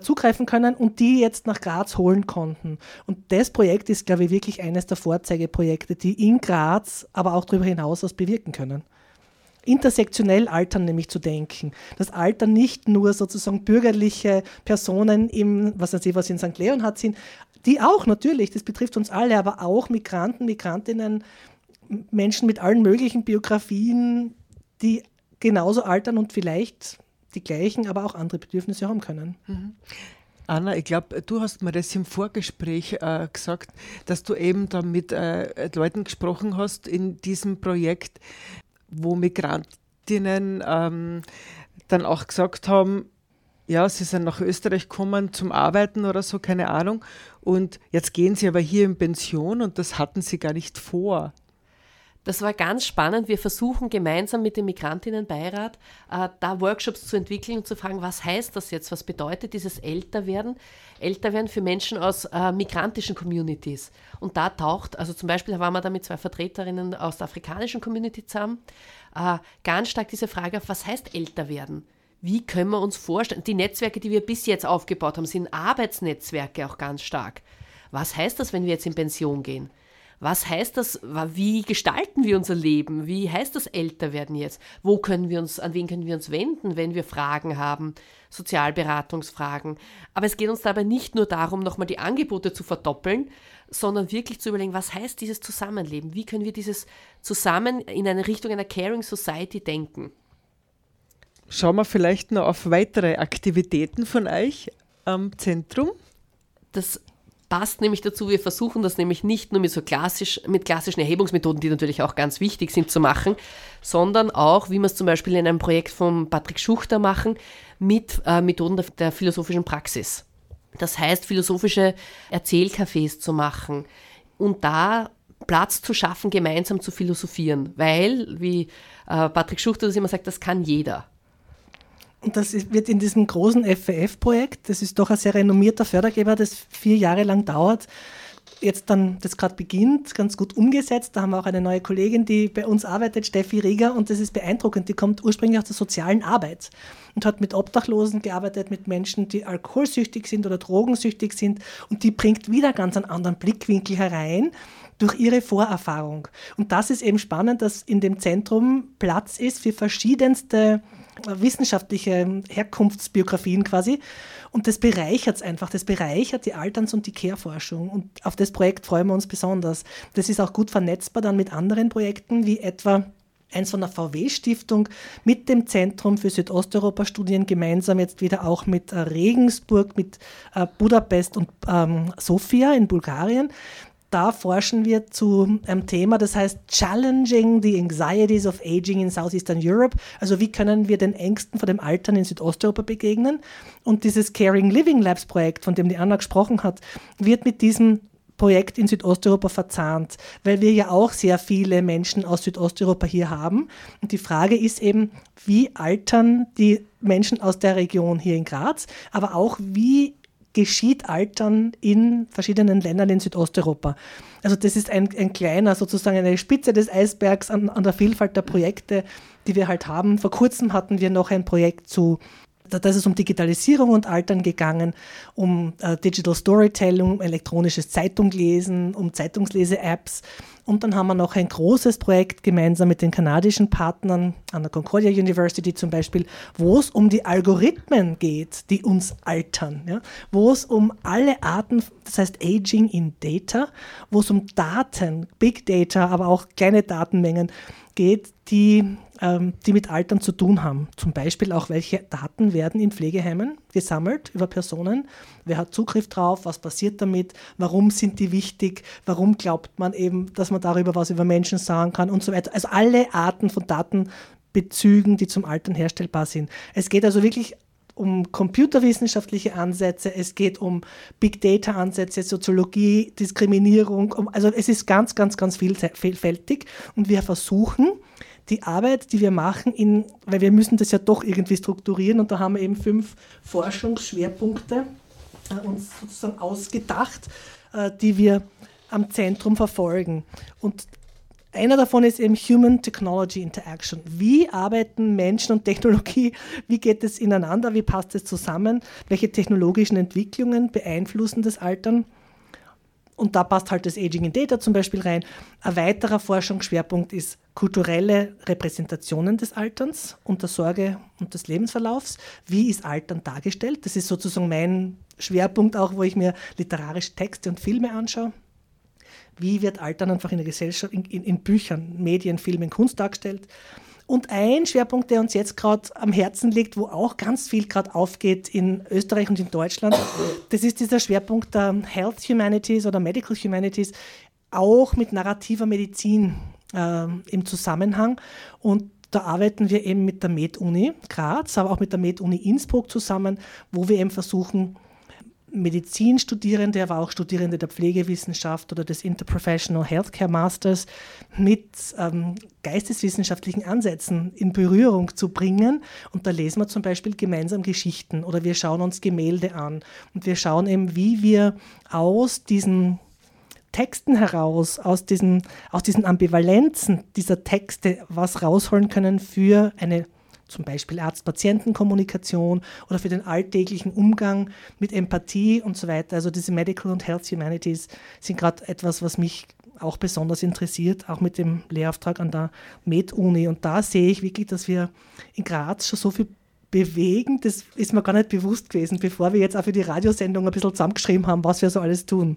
zugreifen können und die jetzt nach Graz holen konnten. Und das Projekt ist, glaube ich, wirklich eines der Vorzeigeprojekte, die in Graz, aber auch darüber hinaus was bewirken können. Intersektionell Altern nämlich zu denken. Das Altern nicht nur sozusagen bürgerliche Personen im, was weiß ich, was in St. Leonhard sind, die auch natürlich, das betrifft uns alle, aber auch Migranten, Migrantinnen, Menschen mit allen möglichen Biografien, die genauso altern und vielleicht die gleichen, aber auch andere Bedürfnisse haben können. Anna, ich glaube, du hast mir das im Vorgespräch äh, gesagt, dass du eben da mit äh, Leuten gesprochen hast in diesem Projekt, wo Migrantinnen ähm, dann auch gesagt haben, ja, sie sind nach Österreich gekommen zum Arbeiten oder so, keine Ahnung. Und jetzt gehen sie aber hier in Pension und das hatten sie gar nicht vor. Das war ganz spannend. Wir versuchen gemeinsam mit dem Migrantinnenbeirat äh, da Workshops zu entwickeln und zu fragen, was heißt das jetzt? Was bedeutet dieses Älterwerden? Älterwerden für Menschen aus äh, migrantischen Communities. Und da taucht, also zum Beispiel waren wir da mit zwei Vertreterinnen aus der afrikanischen Community zusammen, äh, ganz stark diese Frage auf, was heißt älter werden? Wie können wir uns vorstellen? Die Netzwerke, die wir bis jetzt aufgebaut haben, sind Arbeitsnetzwerke auch ganz stark. Was heißt das, wenn wir jetzt in Pension gehen? Was heißt das? Wie gestalten wir unser Leben? Wie heißt das Älterwerden jetzt? Wo können wir uns, an wen können wir uns wenden, wenn wir Fragen haben, Sozialberatungsfragen? Aber es geht uns dabei nicht nur darum, nochmal die Angebote zu verdoppeln, sondern wirklich zu überlegen, was heißt dieses Zusammenleben? Wie können wir dieses Zusammen in eine Richtung einer Caring Society denken? Schauen wir vielleicht noch auf weitere Aktivitäten von euch am Zentrum. Das passt nämlich dazu, wir versuchen das nämlich nicht nur mit so klassisch, mit klassischen Erhebungsmethoden, die natürlich auch ganz wichtig sind zu machen, sondern auch, wie wir es zum Beispiel in einem Projekt von Patrick Schuchter machen, mit äh, Methoden der, der philosophischen Praxis. Das heißt, philosophische Erzählcafés zu machen und da Platz zu schaffen, gemeinsam zu philosophieren, weil, wie äh, Patrick Schuchter das immer sagt, das kann jeder. Und das wird in diesem großen FWF-Projekt, das ist doch ein sehr renommierter Fördergeber, das vier Jahre lang dauert, jetzt dann, das gerade beginnt, ganz gut umgesetzt. Da haben wir auch eine neue Kollegin, die bei uns arbeitet, Steffi Rieger, und das ist beeindruckend. Die kommt ursprünglich aus der sozialen Arbeit und hat mit Obdachlosen gearbeitet, mit Menschen, die alkoholsüchtig sind oder drogensüchtig sind. Und die bringt wieder ganz einen anderen Blickwinkel herein durch ihre Vorerfahrung. Und das ist eben spannend, dass in dem Zentrum Platz ist für verschiedenste wissenschaftliche Herkunftsbiografien quasi. Und das bereichert es einfach. Das bereichert die Alterns- und die Care-Forschung. Und auf das Projekt freuen wir uns besonders. Das ist auch gut vernetzbar dann mit anderen Projekten, wie etwa eins von der VW-Stiftung mit dem Zentrum für Südosteuropa-Studien gemeinsam jetzt wieder auch mit äh, Regensburg, mit äh, Budapest und ähm, Sofia in Bulgarien da forschen wir zu einem Thema, das heißt Challenging the Anxieties of Aging in Southeastern Europe. Also wie können wir den Ängsten vor dem Altern in Südosteuropa begegnen? Und dieses Caring Living Labs Projekt, von dem die Anna gesprochen hat, wird mit diesem Projekt in Südosteuropa verzahnt, weil wir ja auch sehr viele Menschen aus Südosteuropa hier haben. Und die Frage ist eben, wie altern die Menschen aus der Region hier in Graz, aber auch wie geschieht Altern in verschiedenen Ländern in Südosteuropa. Also das ist ein, ein kleiner, sozusagen eine Spitze des Eisbergs an, an der Vielfalt der Projekte, die wir halt haben. Vor kurzem hatten wir noch ein Projekt zu da ist es um Digitalisierung und Altern gegangen, um äh, Digital Storytelling, elektronisches Zeitunglesen, um Zeitungslese-Apps. Und dann haben wir noch ein großes Projekt gemeinsam mit den kanadischen Partnern an der Concordia University zum Beispiel, wo es um die Algorithmen geht, die uns altern. Ja? Wo es um alle Arten, das heißt Aging in Data, wo es um Daten, Big Data, aber auch kleine Datenmengen geht, die, die mit Altern zu tun haben. Zum Beispiel auch, welche Daten werden in Pflegeheimen gesammelt über Personen, wer hat Zugriff drauf, was passiert damit, warum sind die wichtig, warum glaubt man eben, dass man darüber was über Menschen sagen kann und so weiter. Also alle Arten von Datenbezügen, die zum Altern herstellbar sind. Es geht also wirklich um computerwissenschaftliche Ansätze, es geht um Big Data Ansätze, Soziologie, Diskriminierung, also es ist ganz, ganz, ganz vielfältig. Und wir versuchen, die Arbeit, die wir machen, in, weil wir müssen das ja doch irgendwie strukturieren und da haben wir eben fünf Forschungsschwerpunkte äh, uns sozusagen ausgedacht, äh, die wir am Zentrum verfolgen. Und einer davon ist eben Human Technology Interaction. Wie arbeiten Menschen und Technologie? Wie geht es ineinander? Wie passt es zusammen? Welche technologischen Entwicklungen beeinflussen das Altern? Und da passt halt das Aging in Data zum Beispiel rein. Ein weiterer Forschungsschwerpunkt ist kulturelle Repräsentationen des Alterns und der Sorge und des Lebensverlaufs. Wie ist Altern dargestellt? Das ist sozusagen mein Schwerpunkt auch, wo ich mir literarische Texte und Filme anschaue. Wie wird Altern einfach in der Gesellschaft, in, in, in Büchern, Medien, Filmen, Kunst dargestellt? Und ein Schwerpunkt, der uns jetzt gerade am Herzen liegt, wo auch ganz viel gerade aufgeht in Österreich und in Deutschland, das ist dieser Schwerpunkt der Health Humanities oder Medical Humanities, auch mit narrativer Medizin äh, im Zusammenhang. Und da arbeiten wir eben mit der Med-Uni Graz, aber auch mit der Med-Uni Innsbruck zusammen, wo wir eben versuchen, Medizinstudierende, aber auch Studierende der Pflegewissenschaft oder des Interprofessional Healthcare Masters mit ähm, geisteswissenschaftlichen Ansätzen in Berührung zu bringen. Und da lesen wir zum Beispiel gemeinsam Geschichten oder wir schauen uns Gemälde an und wir schauen eben, wie wir aus diesen Texten heraus, aus diesen, aus diesen Ambivalenzen dieser Texte was rausholen können für eine zum Beispiel Arzt-Patienten-Kommunikation oder für den alltäglichen Umgang mit Empathie und so weiter. Also diese Medical und Health Humanities sind gerade etwas, was mich auch besonders interessiert, auch mit dem Lehrauftrag an der Med-Uni. Und da sehe ich wirklich, dass wir in Graz schon so viel bewegen, das ist mir gar nicht bewusst gewesen, bevor wir jetzt auch für die Radiosendung ein bisschen zusammengeschrieben haben, was wir so alles tun.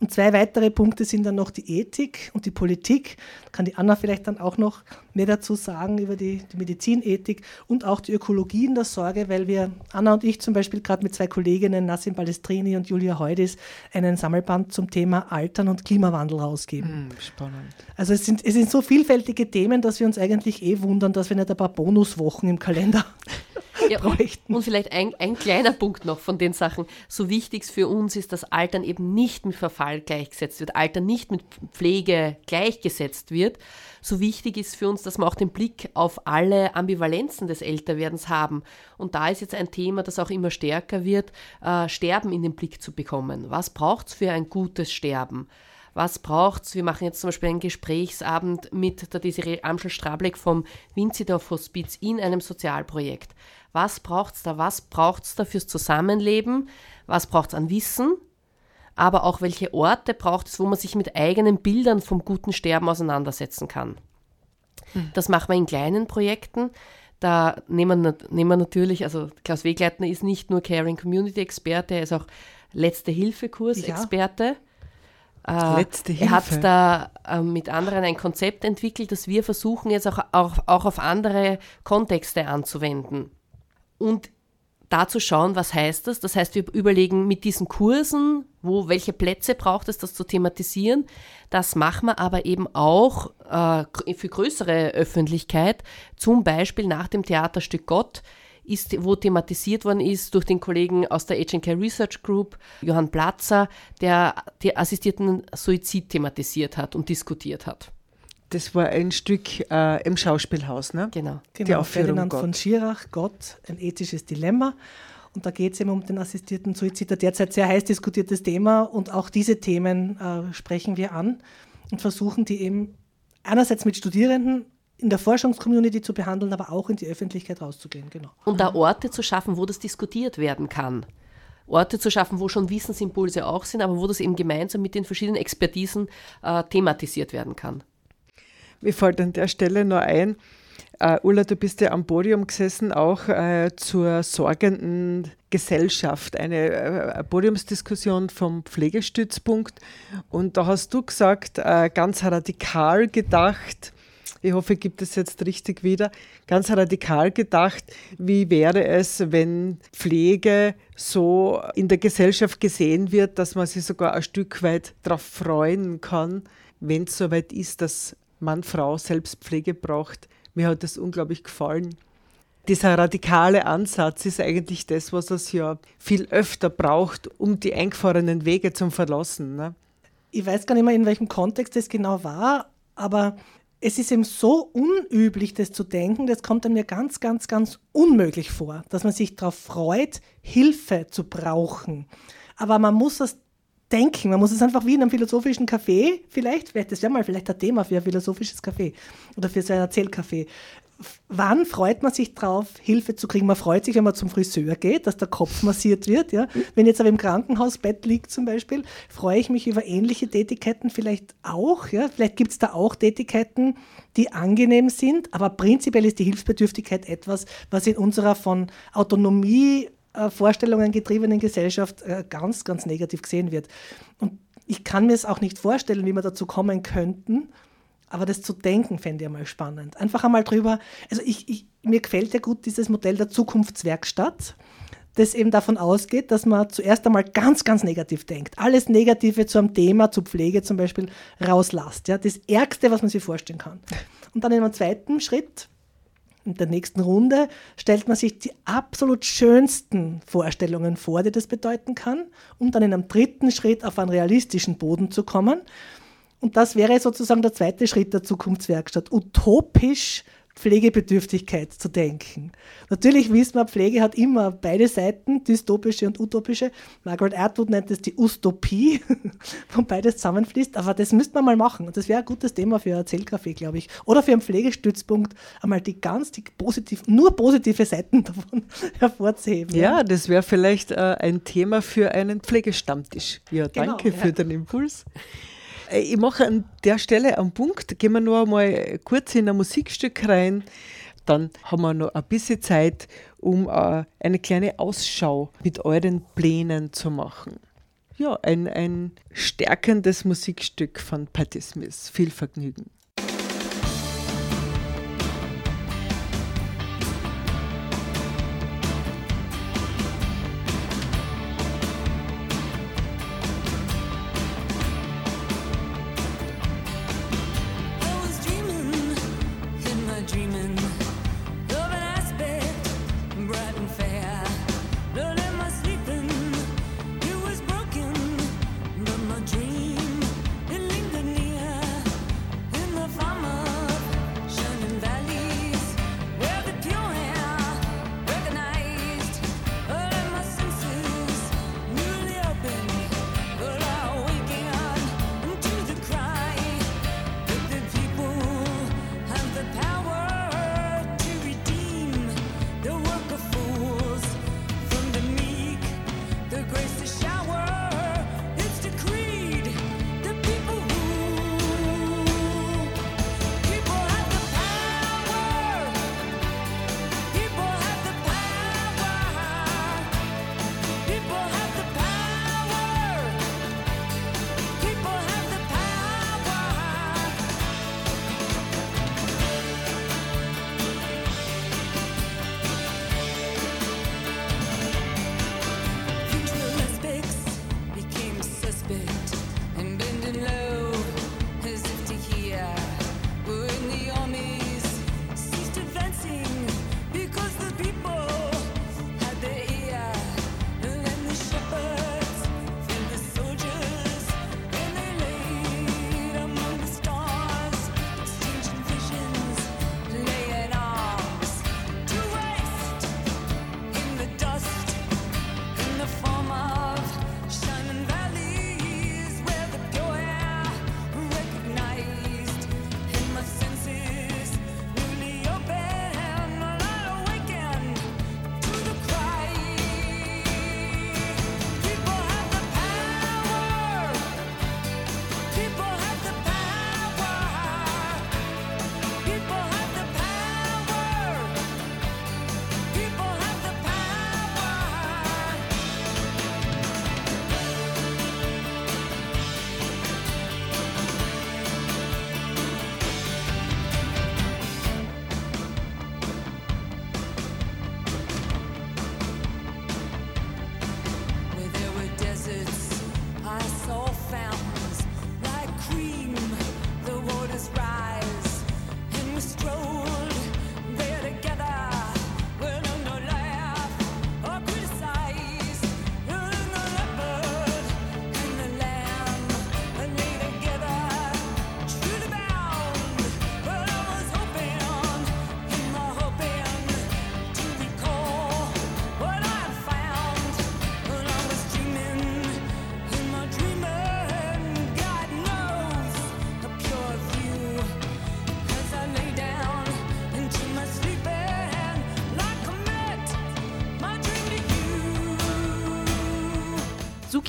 Und zwei weitere Punkte sind dann noch die Ethik und die Politik. Da kann die Anna vielleicht dann auch noch mehr dazu sagen über die, die Medizinethik und auch die Ökologie in der Sorge, weil wir, Anna und ich zum Beispiel gerade mit zwei Kolleginnen, Nassim Balestrini und Julia Heudis, einen Sammelband zum Thema Altern und Klimawandel rausgeben. Hm, spannend. Also es sind, es sind so vielfältige Themen, dass wir uns eigentlich eh wundern, dass wir nicht ein paar Bonuswochen im Kalender Ja, und, bräuchten. und vielleicht ein, ein kleiner Punkt noch von den Sachen. So wichtig für uns ist, dass Altern eben nicht mit Verfall gleichgesetzt wird, Altern nicht mit Pflege gleichgesetzt wird. So wichtig ist für uns, dass wir auch den Blick auf alle Ambivalenzen des Älterwerdens haben. Und da ist jetzt ein Thema, das auch immer stärker wird, äh, Sterben in den Blick zu bekommen. Was braucht es für ein gutes Sterben? Was braucht's? Wir machen jetzt zum Beispiel einen Gesprächsabend mit der Desiree Amschel-Strableck vom Winzidorf Hospiz in einem Sozialprojekt. Was braucht's da? Was braucht's da fürs Zusammenleben? Was braucht's an Wissen? Aber auch welche Orte braucht es, wo man sich mit eigenen Bildern vom guten Sterben auseinandersetzen kann. Das machen wir in kleinen Projekten. Da nehmen, nehmen natürlich, also Klaus Wegleitner ist nicht nur Caring Community Experte, er ist auch Letzte Hilfe. Äh, Letzte Er hat Hilfe. da äh, mit anderen ein Konzept entwickelt, das wir versuchen jetzt auch, auch, auch auf andere Kontexte anzuwenden. Und da zu schauen, was heißt das? Das heißt, wir überlegen mit diesen Kursen, wo, welche Plätze braucht es, das zu thematisieren. Das machen wir aber eben auch äh, für größere Öffentlichkeit, zum Beispiel nach dem Theaterstück Gott, ist, wo thematisiert worden ist durch den Kollegen aus der Care Research Group, Johann Platzer, der den assistierten Suizid thematisiert hat und diskutiert hat. Das war ein Stück äh, im Schauspielhaus, ne? Genau. Die Genau, Aufführung Ferdinand Gott. von Schirach, Gott, ein ethisches Dilemma. Und da geht es eben um den assistierten Suizid, ein derzeit sehr heiß diskutiertes Thema. Und auch diese Themen äh, sprechen wir an und versuchen die eben einerseits mit Studierenden in der Forschungscommunity zu behandeln, aber auch in die Öffentlichkeit rauszugehen. Genau. Und da Orte zu schaffen, wo das diskutiert werden kann. Orte zu schaffen, wo schon Wissensimpulse auch sind, aber wo das eben gemeinsam mit den verschiedenen Expertisen äh, thematisiert werden kann. Mir fällt an der Stelle noch ein, äh, Ulla, du bist ja am Podium gesessen, auch äh, zur sorgenden Gesellschaft, eine äh, Podiumsdiskussion vom Pflegestützpunkt. Und da hast du gesagt, ganz radikal gedacht, ich hoffe, ich gebe das jetzt richtig wieder, ganz radikal gedacht, wie wäre es, wenn Pflege so in der Gesellschaft gesehen wird, dass man sich sogar ein Stück weit darauf freuen kann, wenn es soweit ist, dass Mann, Frau Selbstpflege braucht. Mir hat das unglaublich gefallen. Dieser radikale Ansatz ist eigentlich das, was es ja viel öfter braucht, um die eingefahrenen Wege zum Verlassen. Ne? Ich weiß gar nicht mehr, in welchem Kontext das genau war, aber es ist eben so unüblich, das zu denken, das kommt mir ganz, ganz, ganz unmöglich vor, dass man sich darauf freut, Hilfe zu brauchen. Aber man muss es denken, man muss es einfach wie in einem philosophischen Café, vielleicht, vielleicht das wäre mal vielleicht ein Thema für ein philosophisches Café oder für so ein Erzählcafé. Wann freut man sich drauf, Hilfe zu kriegen? Man freut sich, wenn man zum Friseur geht, dass der Kopf massiert wird. Ja? Wenn jetzt aber im Krankenhausbett liegt zum Beispiel, freue ich mich über ähnliche Tätigkeiten vielleicht auch. Ja? Vielleicht gibt es da auch Tätigkeiten, die angenehm sind, aber prinzipiell ist die Hilfsbedürftigkeit etwas, was in unserer von Autonomie äh, Vorstellungen getriebenen Gesellschaft äh, ganz, ganz negativ gesehen wird. Und ich kann mir es auch nicht vorstellen, wie wir dazu kommen könnten, aber das zu denken, fände ich einmal spannend. Einfach einmal drüber, also ich, ich, mir gefällt ja gut dieses Modell der Zukunftswerkstatt, das eben davon ausgeht, dass man zuerst einmal ganz, ganz negativ denkt. Alles Negative zu einem Thema, zu Pflege zum Beispiel, rauslasst. Ja? Das Ärgste, was man sich vorstellen kann. Und dann in einem zweiten Schritt, in der nächsten Runde, stellt man sich die absolut schönsten Vorstellungen vor, die das bedeuten kann, um dann in einem dritten Schritt auf einen realistischen Boden zu kommen. Und das wäre sozusagen der zweite Schritt der Zukunftswerkstatt, utopisch Pflegebedürftigkeit zu denken. Natürlich wissen wir, Pflege hat immer beide Seiten, dystopische und utopische. Margaret Atwood nennt es die Ustopie, wo beides zusammenfließt. Aber das müsste man mal machen. Und das wäre ein gutes Thema für ein Erzählcafé, glaube ich. Oder für einen Pflegestützpunkt, einmal die ganz die positiv, nur positive Seiten davon hervorzuheben. Ja, das wäre vielleicht äh, ein Thema für einen Pflegestammtisch. Ja, Genau, danke ja. für den Impuls. Äh, Ich mache an der Stelle einen Punkt. Gehen wir noch einmal kurz in ein Musikstück rein. Dann haben wir noch ein bisschen Zeit, um äh, eine kleine Ausschau mit euren Plänen zu machen. ja, ein, ein stärkendes Musikstück von Patti Smith. Viel Vergnügen.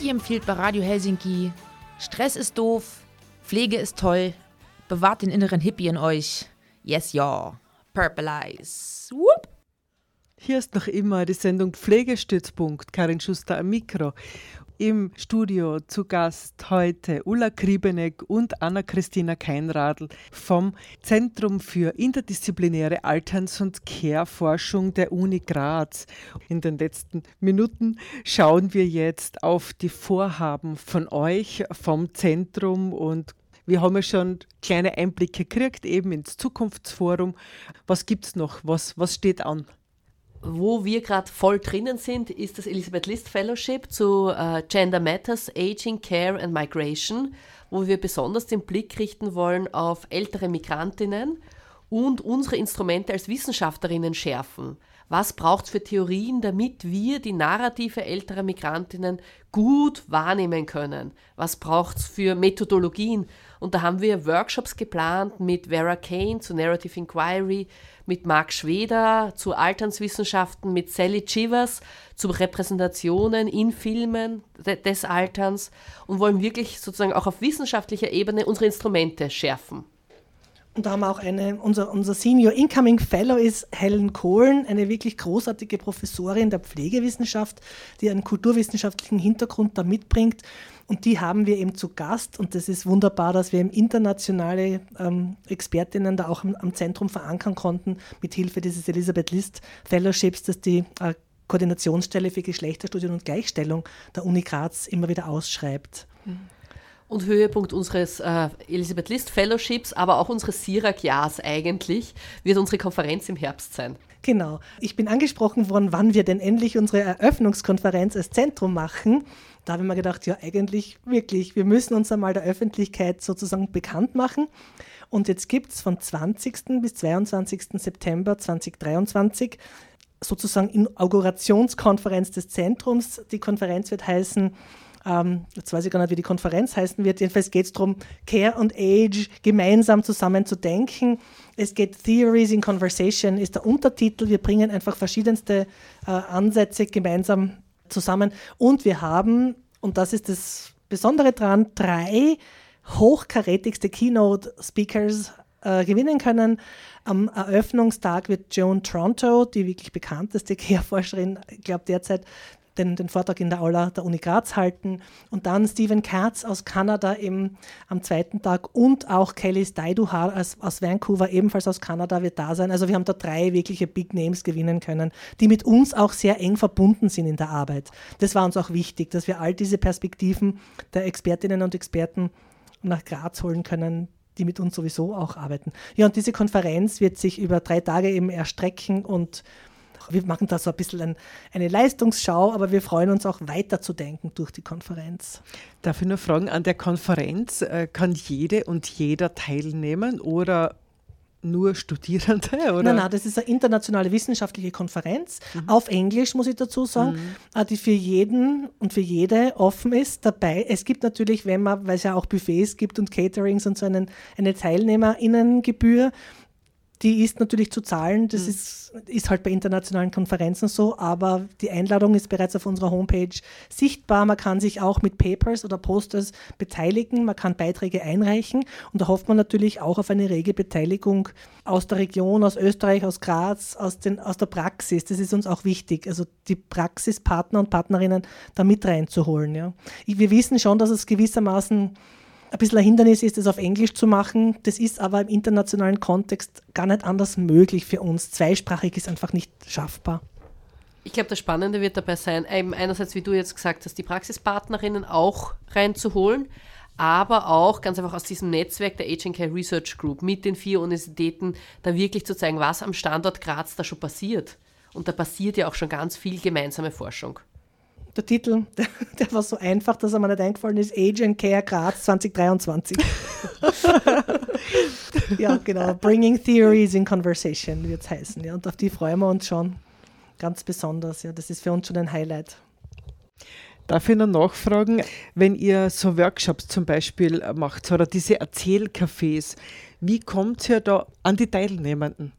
Suki empfiehlt bei Radio Helsinki: Stress ist doof, Pflege ist toll, bewahrt den inneren Hippie in euch. Yes, ja. Purple Eyes. Whoop. Hier ist noch immer die Sendung Pflegestützpunkt. Karin Schuster am Mikro. Im Studio zu Gast heute Ulla Kriebeneck und Anna-Christina Keinradl vom Zentrum für interdisziplinäre Alterns- und Care-Forschung der Uni Graz. In den letzten Minuten schauen wir jetzt auf die Vorhaben von euch, vom Zentrum und wir haben ja schon kleine Einblicke gekriegt, eben ins Zukunftsforum. Was gibt es noch? Was, was steht an? Wo wir gerade voll drinnen sind, ist das Elizabeth List Fellowship zu äh, Gender Matters, Aging, Care and Migration, wo wir besonders den Blick richten wollen auf ältere Migrantinnen und unsere Instrumente als Wissenschaftlerinnen schärfen. Was braucht es für Theorien, damit wir die Narrative älterer Migrantinnen gut wahrnehmen können? Was braucht es für Methodologien? Und da haben wir Workshops geplant mit Vera Kane zu Narrative Inquiry, mit Marc Schweder zu Alternswissenschaften, mit Sally Chivers zu Repräsentationen in Filmen de des Alterns und wollen wirklich sozusagen auch auf wissenschaftlicher Ebene unsere Instrumente schärfen. Und da haben wir auch eine, unser, unser Senior Incoming Fellow ist Helen Kohlen, eine wirklich großartige Professorin der Pflegewissenschaft, die einen kulturwissenschaftlichen Hintergrund da mitbringt. Und die haben wir eben zu Gast. Und das ist wunderbar, dass wir eben internationale ähm, Expertinnen da auch am, am Zentrum verankern konnten, mit Hilfe dieses Elisabeth List Fellowships, das die äh, Koordinationsstelle für Geschlechterstudien und Gleichstellung der Uni Graz immer wieder ausschreibt. Und Höhepunkt unseres äh, Elisabeth List Fellowships, aber auch unseres SIRAC-Jahrs eigentlich, wird unsere Konferenz im Herbst sein. Genau. Ich bin angesprochen worden, wann wir denn endlich unsere Eröffnungskonferenz als Zentrum machen. Da habe ich mir gedacht, ja, eigentlich wirklich, wir müssen uns einmal der Öffentlichkeit sozusagen bekannt machen. Und jetzt gibt es von 20. bis 22. September 2023 sozusagen Inaugurationskonferenz des Zentrums. Die Konferenz wird heißen, ähm, jetzt weiß ich gar nicht, wie die Konferenz heißen wird. Jedenfalls geht es darum, Care und Age gemeinsam zusammen zu denken. Es geht Theories in Conversation, ist der Untertitel. Wir bringen einfach verschiedenste äh, Ansätze gemeinsam zusammen. Und wir haben, und das ist das Besondere dran, drei hochkarätigste Keynote-Speakers äh, gewinnen können. Am Eröffnungstag wird Joan Toronto, die wirklich bekannteste Care-Forscherin, ich glaube derzeit, den, den Vortrag in der Aula der Uni Graz halten. Und dann Stephen Katz aus Kanada im, am zweiten Tag und auch Kelly Staiduhar aus, aus Vancouver, ebenfalls aus Kanada, wird da sein. Also wir haben da drei wirkliche Big Names gewinnen können, die mit uns auch sehr eng verbunden sind in der Arbeit. Das war uns auch wichtig, dass wir all diese Perspektiven der Expertinnen und Experten nach Graz holen können, die mit uns sowieso auch arbeiten. Ja, und diese Konferenz wird sich über drei Tage eben erstrecken und wir machen da so ein bisschen ein, eine Leistungsschau, aber wir freuen uns auch weiterzudenken durch die Konferenz. Darf ich nur fragen, an der Konferenz äh, kann jede und jeder teilnehmen oder nur Studierende? Oder? Nein, nein, das ist eine internationale wissenschaftliche Konferenz auf Englisch, muss ich dazu sagen, äh, die für jeden und für jede offen ist dabei. Es gibt natürlich, wenn man, weil es ja auch Buffets gibt und Caterings und so einen, eine Teilnehmerinnengebühr, die ist natürlich zu zahlen, das ist, ist halt bei internationalen Konferenzen so, aber die Einladung ist bereits auf unserer Homepage sichtbar. Man kann sich auch mit Papers oder Posters beteiligen, man kann Beiträge einreichen und da hofft man natürlich auch auf eine rege Beteiligung aus der Region, aus Österreich, aus Graz, aus, den, aus der Praxis. Das ist uns auch wichtig, also die Praxispartner und Partnerinnen da mit reinzuholen. Ja. Wir wissen schon, dass es gewissermaßen ein bisschen ein Hindernis ist, das auf Englisch zu machen. Das ist aber im internationalen Kontext gar nicht anders möglich für uns. Zweisprachig ist einfach nicht schaffbar. Ich glaube, das Spannende wird dabei sein, einerseits, wie du jetzt gesagt hast, die Praxispartnerinnen auch reinzuholen, aber auch ganz einfach aus diesem Netzwerk der HNK Research Group mit den vier Universitäten da wirklich zu zeigen, was am Standort Graz da schon passiert. Und da passiert ja auch schon ganz viel gemeinsame Forschung. Der Titel, der, der war so einfach, dass er mir nicht eingefallen ist, Age and Care Graz 2023. ja, genau. Bringing Theories in Conversation wird es heißen. Ja, und auf die freuen wir uns schon ganz besonders. Ja, das ist für uns schon ein Highlight. Darf ich noch nachfragen, wenn ihr so Workshops zum Beispiel macht oder diese Erzählcafés, wie kommt ihr da an die Teilnehmenden?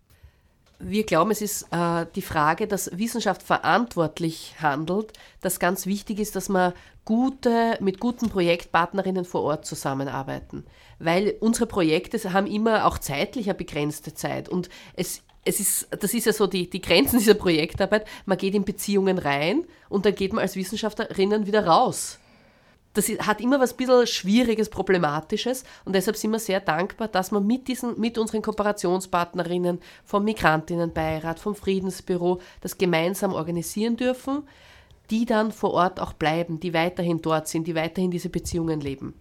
Wir glauben, es ist äh, die Frage, dass Wissenschaft verantwortlich handelt, dass ganz wichtig ist, dass wir gute, mit guten Projektpartnerinnen vor Ort zusammenarbeiten. Weil unsere Projekte haben immer auch zeitlich eine begrenzte Zeit. Und es, es ist, das ist ja so die, die Grenzen dieser Projektarbeit. Man geht in Beziehungen rein und dann geht man als Wissenschaftlerinnen wieder raus das hat immer was bisschen Schwieriges, Problematisches und deshalb sind wir sehr dankbar, dass wir mit, diesen, mit unseren Kooperationspartnerinnen vom Migrantinnenbeirat, vom Friedensbüro das gemeinsam organisieren dürfen, die dann vor Ort auch bleiben, die weiterhin dort sind, die weiterhin diese Beziehungen leben.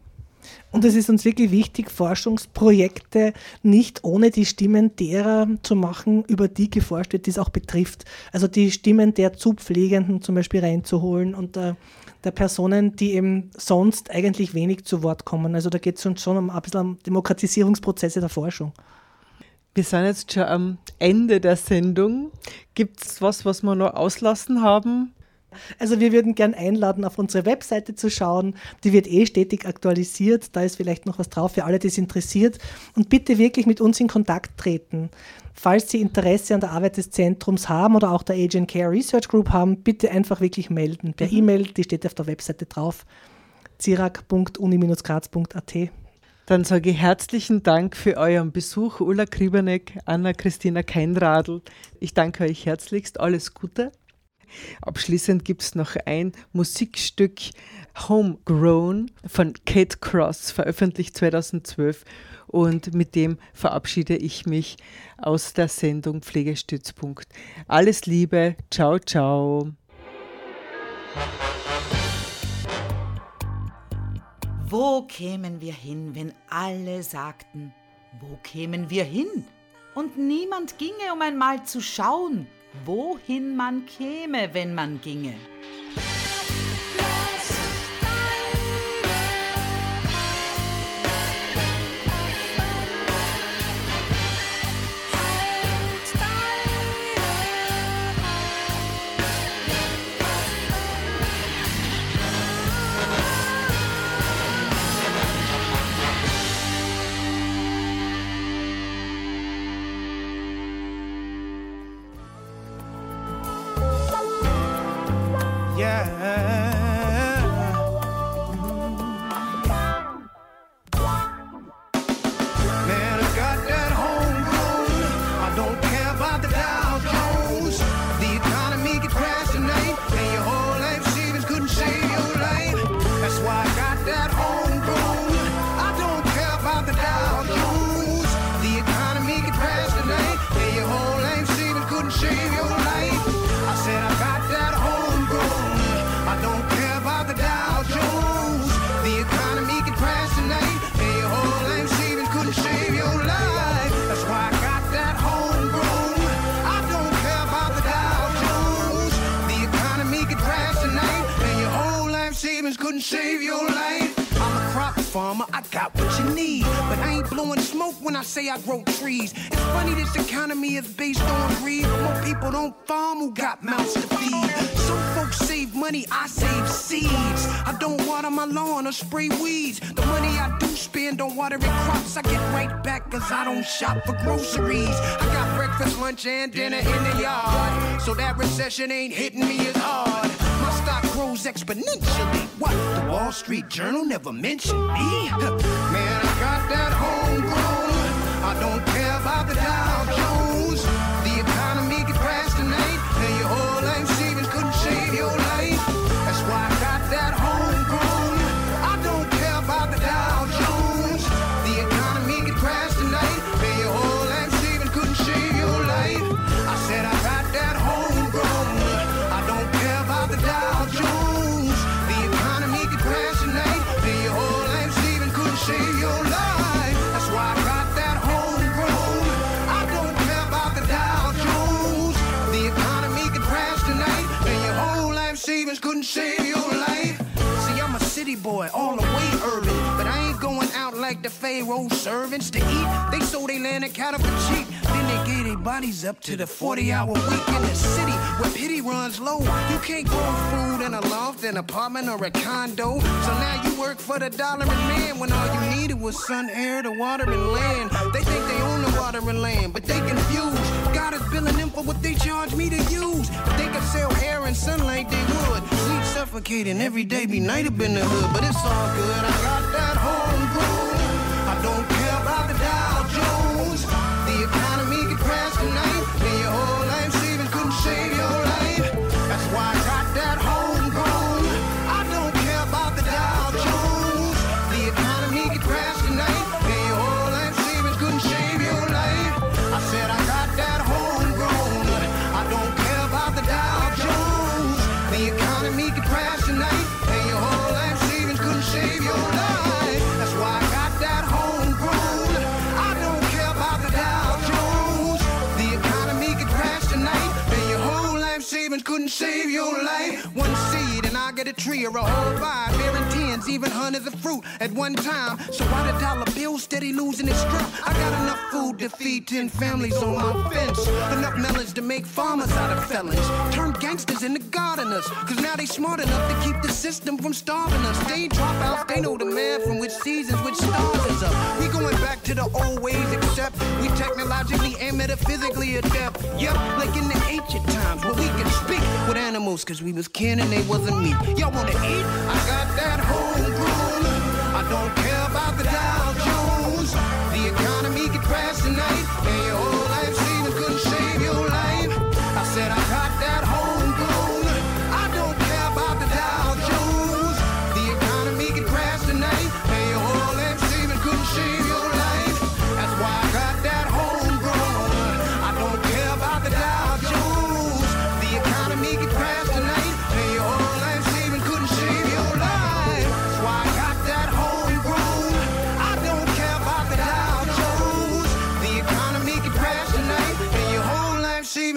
Und es ist uns wirklich wichtig, Forschungsprojekte nicht ohne die Stimmen derer zu machen, über die geforscht wird, die es auch betrifft. Also die Stimmen der Zupflegenden zum Beispiel reinzuholen und der, der Personen, die eben sonst eigentlich wenig zu Wort kommen. Also da geht es uns schon um ein bisschen um Demokratisierungsprozesse der Forschung. Wir sind jetzt schon am Ende der Sendung. Gibt es was, was wir noch auslassen haben? Also wir würden gern einladen, auf unsere Webseite zu schauen. Die wird eh stetig aktualisiert. Da ist vielleicht noch was drauf für alle, die es interessiert. Und bitte wirklich mit uns in Kontakt treten. Falls Sie Interesse an der Arbeit des Zentrums haben oder auch der Agent Care Research Group haben, bitte einfach wirklich melden. Per E-Mail, die steht auf der Webseite drauf. zirak.uni-graz.at. Dann sage ich herzlichen Dank für euren Besuch, Ulla Krieberneck, Anna-Christina Keinradl. Ich danke euch herzlichst. Alles Gute. Abschließend gibt es noch ein Musikstück Homegrown von Kate Cross, veröffentlicht 2012. Und mit dem verabschiede ich mich aus der Sendung Pflegestützpunkt. Alles Liebe, ciao, ciao. Wo kämen wir hin, wenn alle sagten, wo kämen wir hin? Und niemand ginge, um einmal zu schauen, wohin man käme, wenn man ginge. I grow trees. It's funny this economy is based on greed. More people don't farm who got mouths to feed. Some folks save money, I save seeds. I don't water my lawn or spray weeds. The money I do spend on watering crops, I get right back cause I don't shop for groceries. I got breakfast, lunch, and dinner in the yard. So that recession ain't hitting me as hard. My stock grows exponentially. What? The Wall Street Journal never mentioned me? Man, I got that homegrown. I don't care about the Dow all the way urban, but I ain't going out like the Pharaoh servants to eat. They sold their land and cattle for cheap. Then they gave their bodies up to the 40 hour week in the city where pity runs low. You can't grow food in a loft, an apartment, or a condo. So now you work for the dollar and man when all you needed was sun, air, the water, and land. They think they own the water and land, but they confused. God is billing them for what they charge me to use. If they could sell air and sunlight, they would. Suffocating every day, be night up in the hood, but it's all good. I got that homegrown. Couldn't save your life. One seed, and I get a tree or a whole vine, bearing even hundreds of fruit at one time. So why the dollar bill steady losing its strength? I got enough food to feed ten families on my fence. Enough melons to make farmers out of felons. Turn gangsters into gardeners. Cause now they smart enough to keep the system from starving us. They ain't dropouts, they know the man from which seasons, which stars is up. We going back to the old ways, except we technologically and metaphysically adept. Yep, like in the ancient times where we could speak with animals cause we was kin and they wasn't meat. Y'all wanna eat? I got that I don't care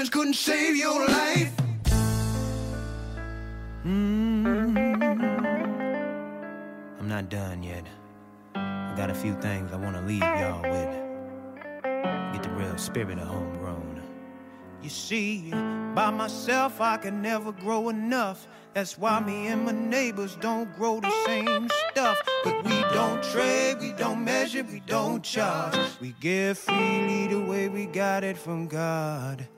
couldn't save your life. Mm. I'm not done yet. I got a few things I want to leave y'all with. Get the real spirit of homegrown. You see, by myself I can never grow enough. That's why me and my neighbors don't grow the same stuff. But we don't trade, we don't measure, we don't charge. We give freely the way we got it from God.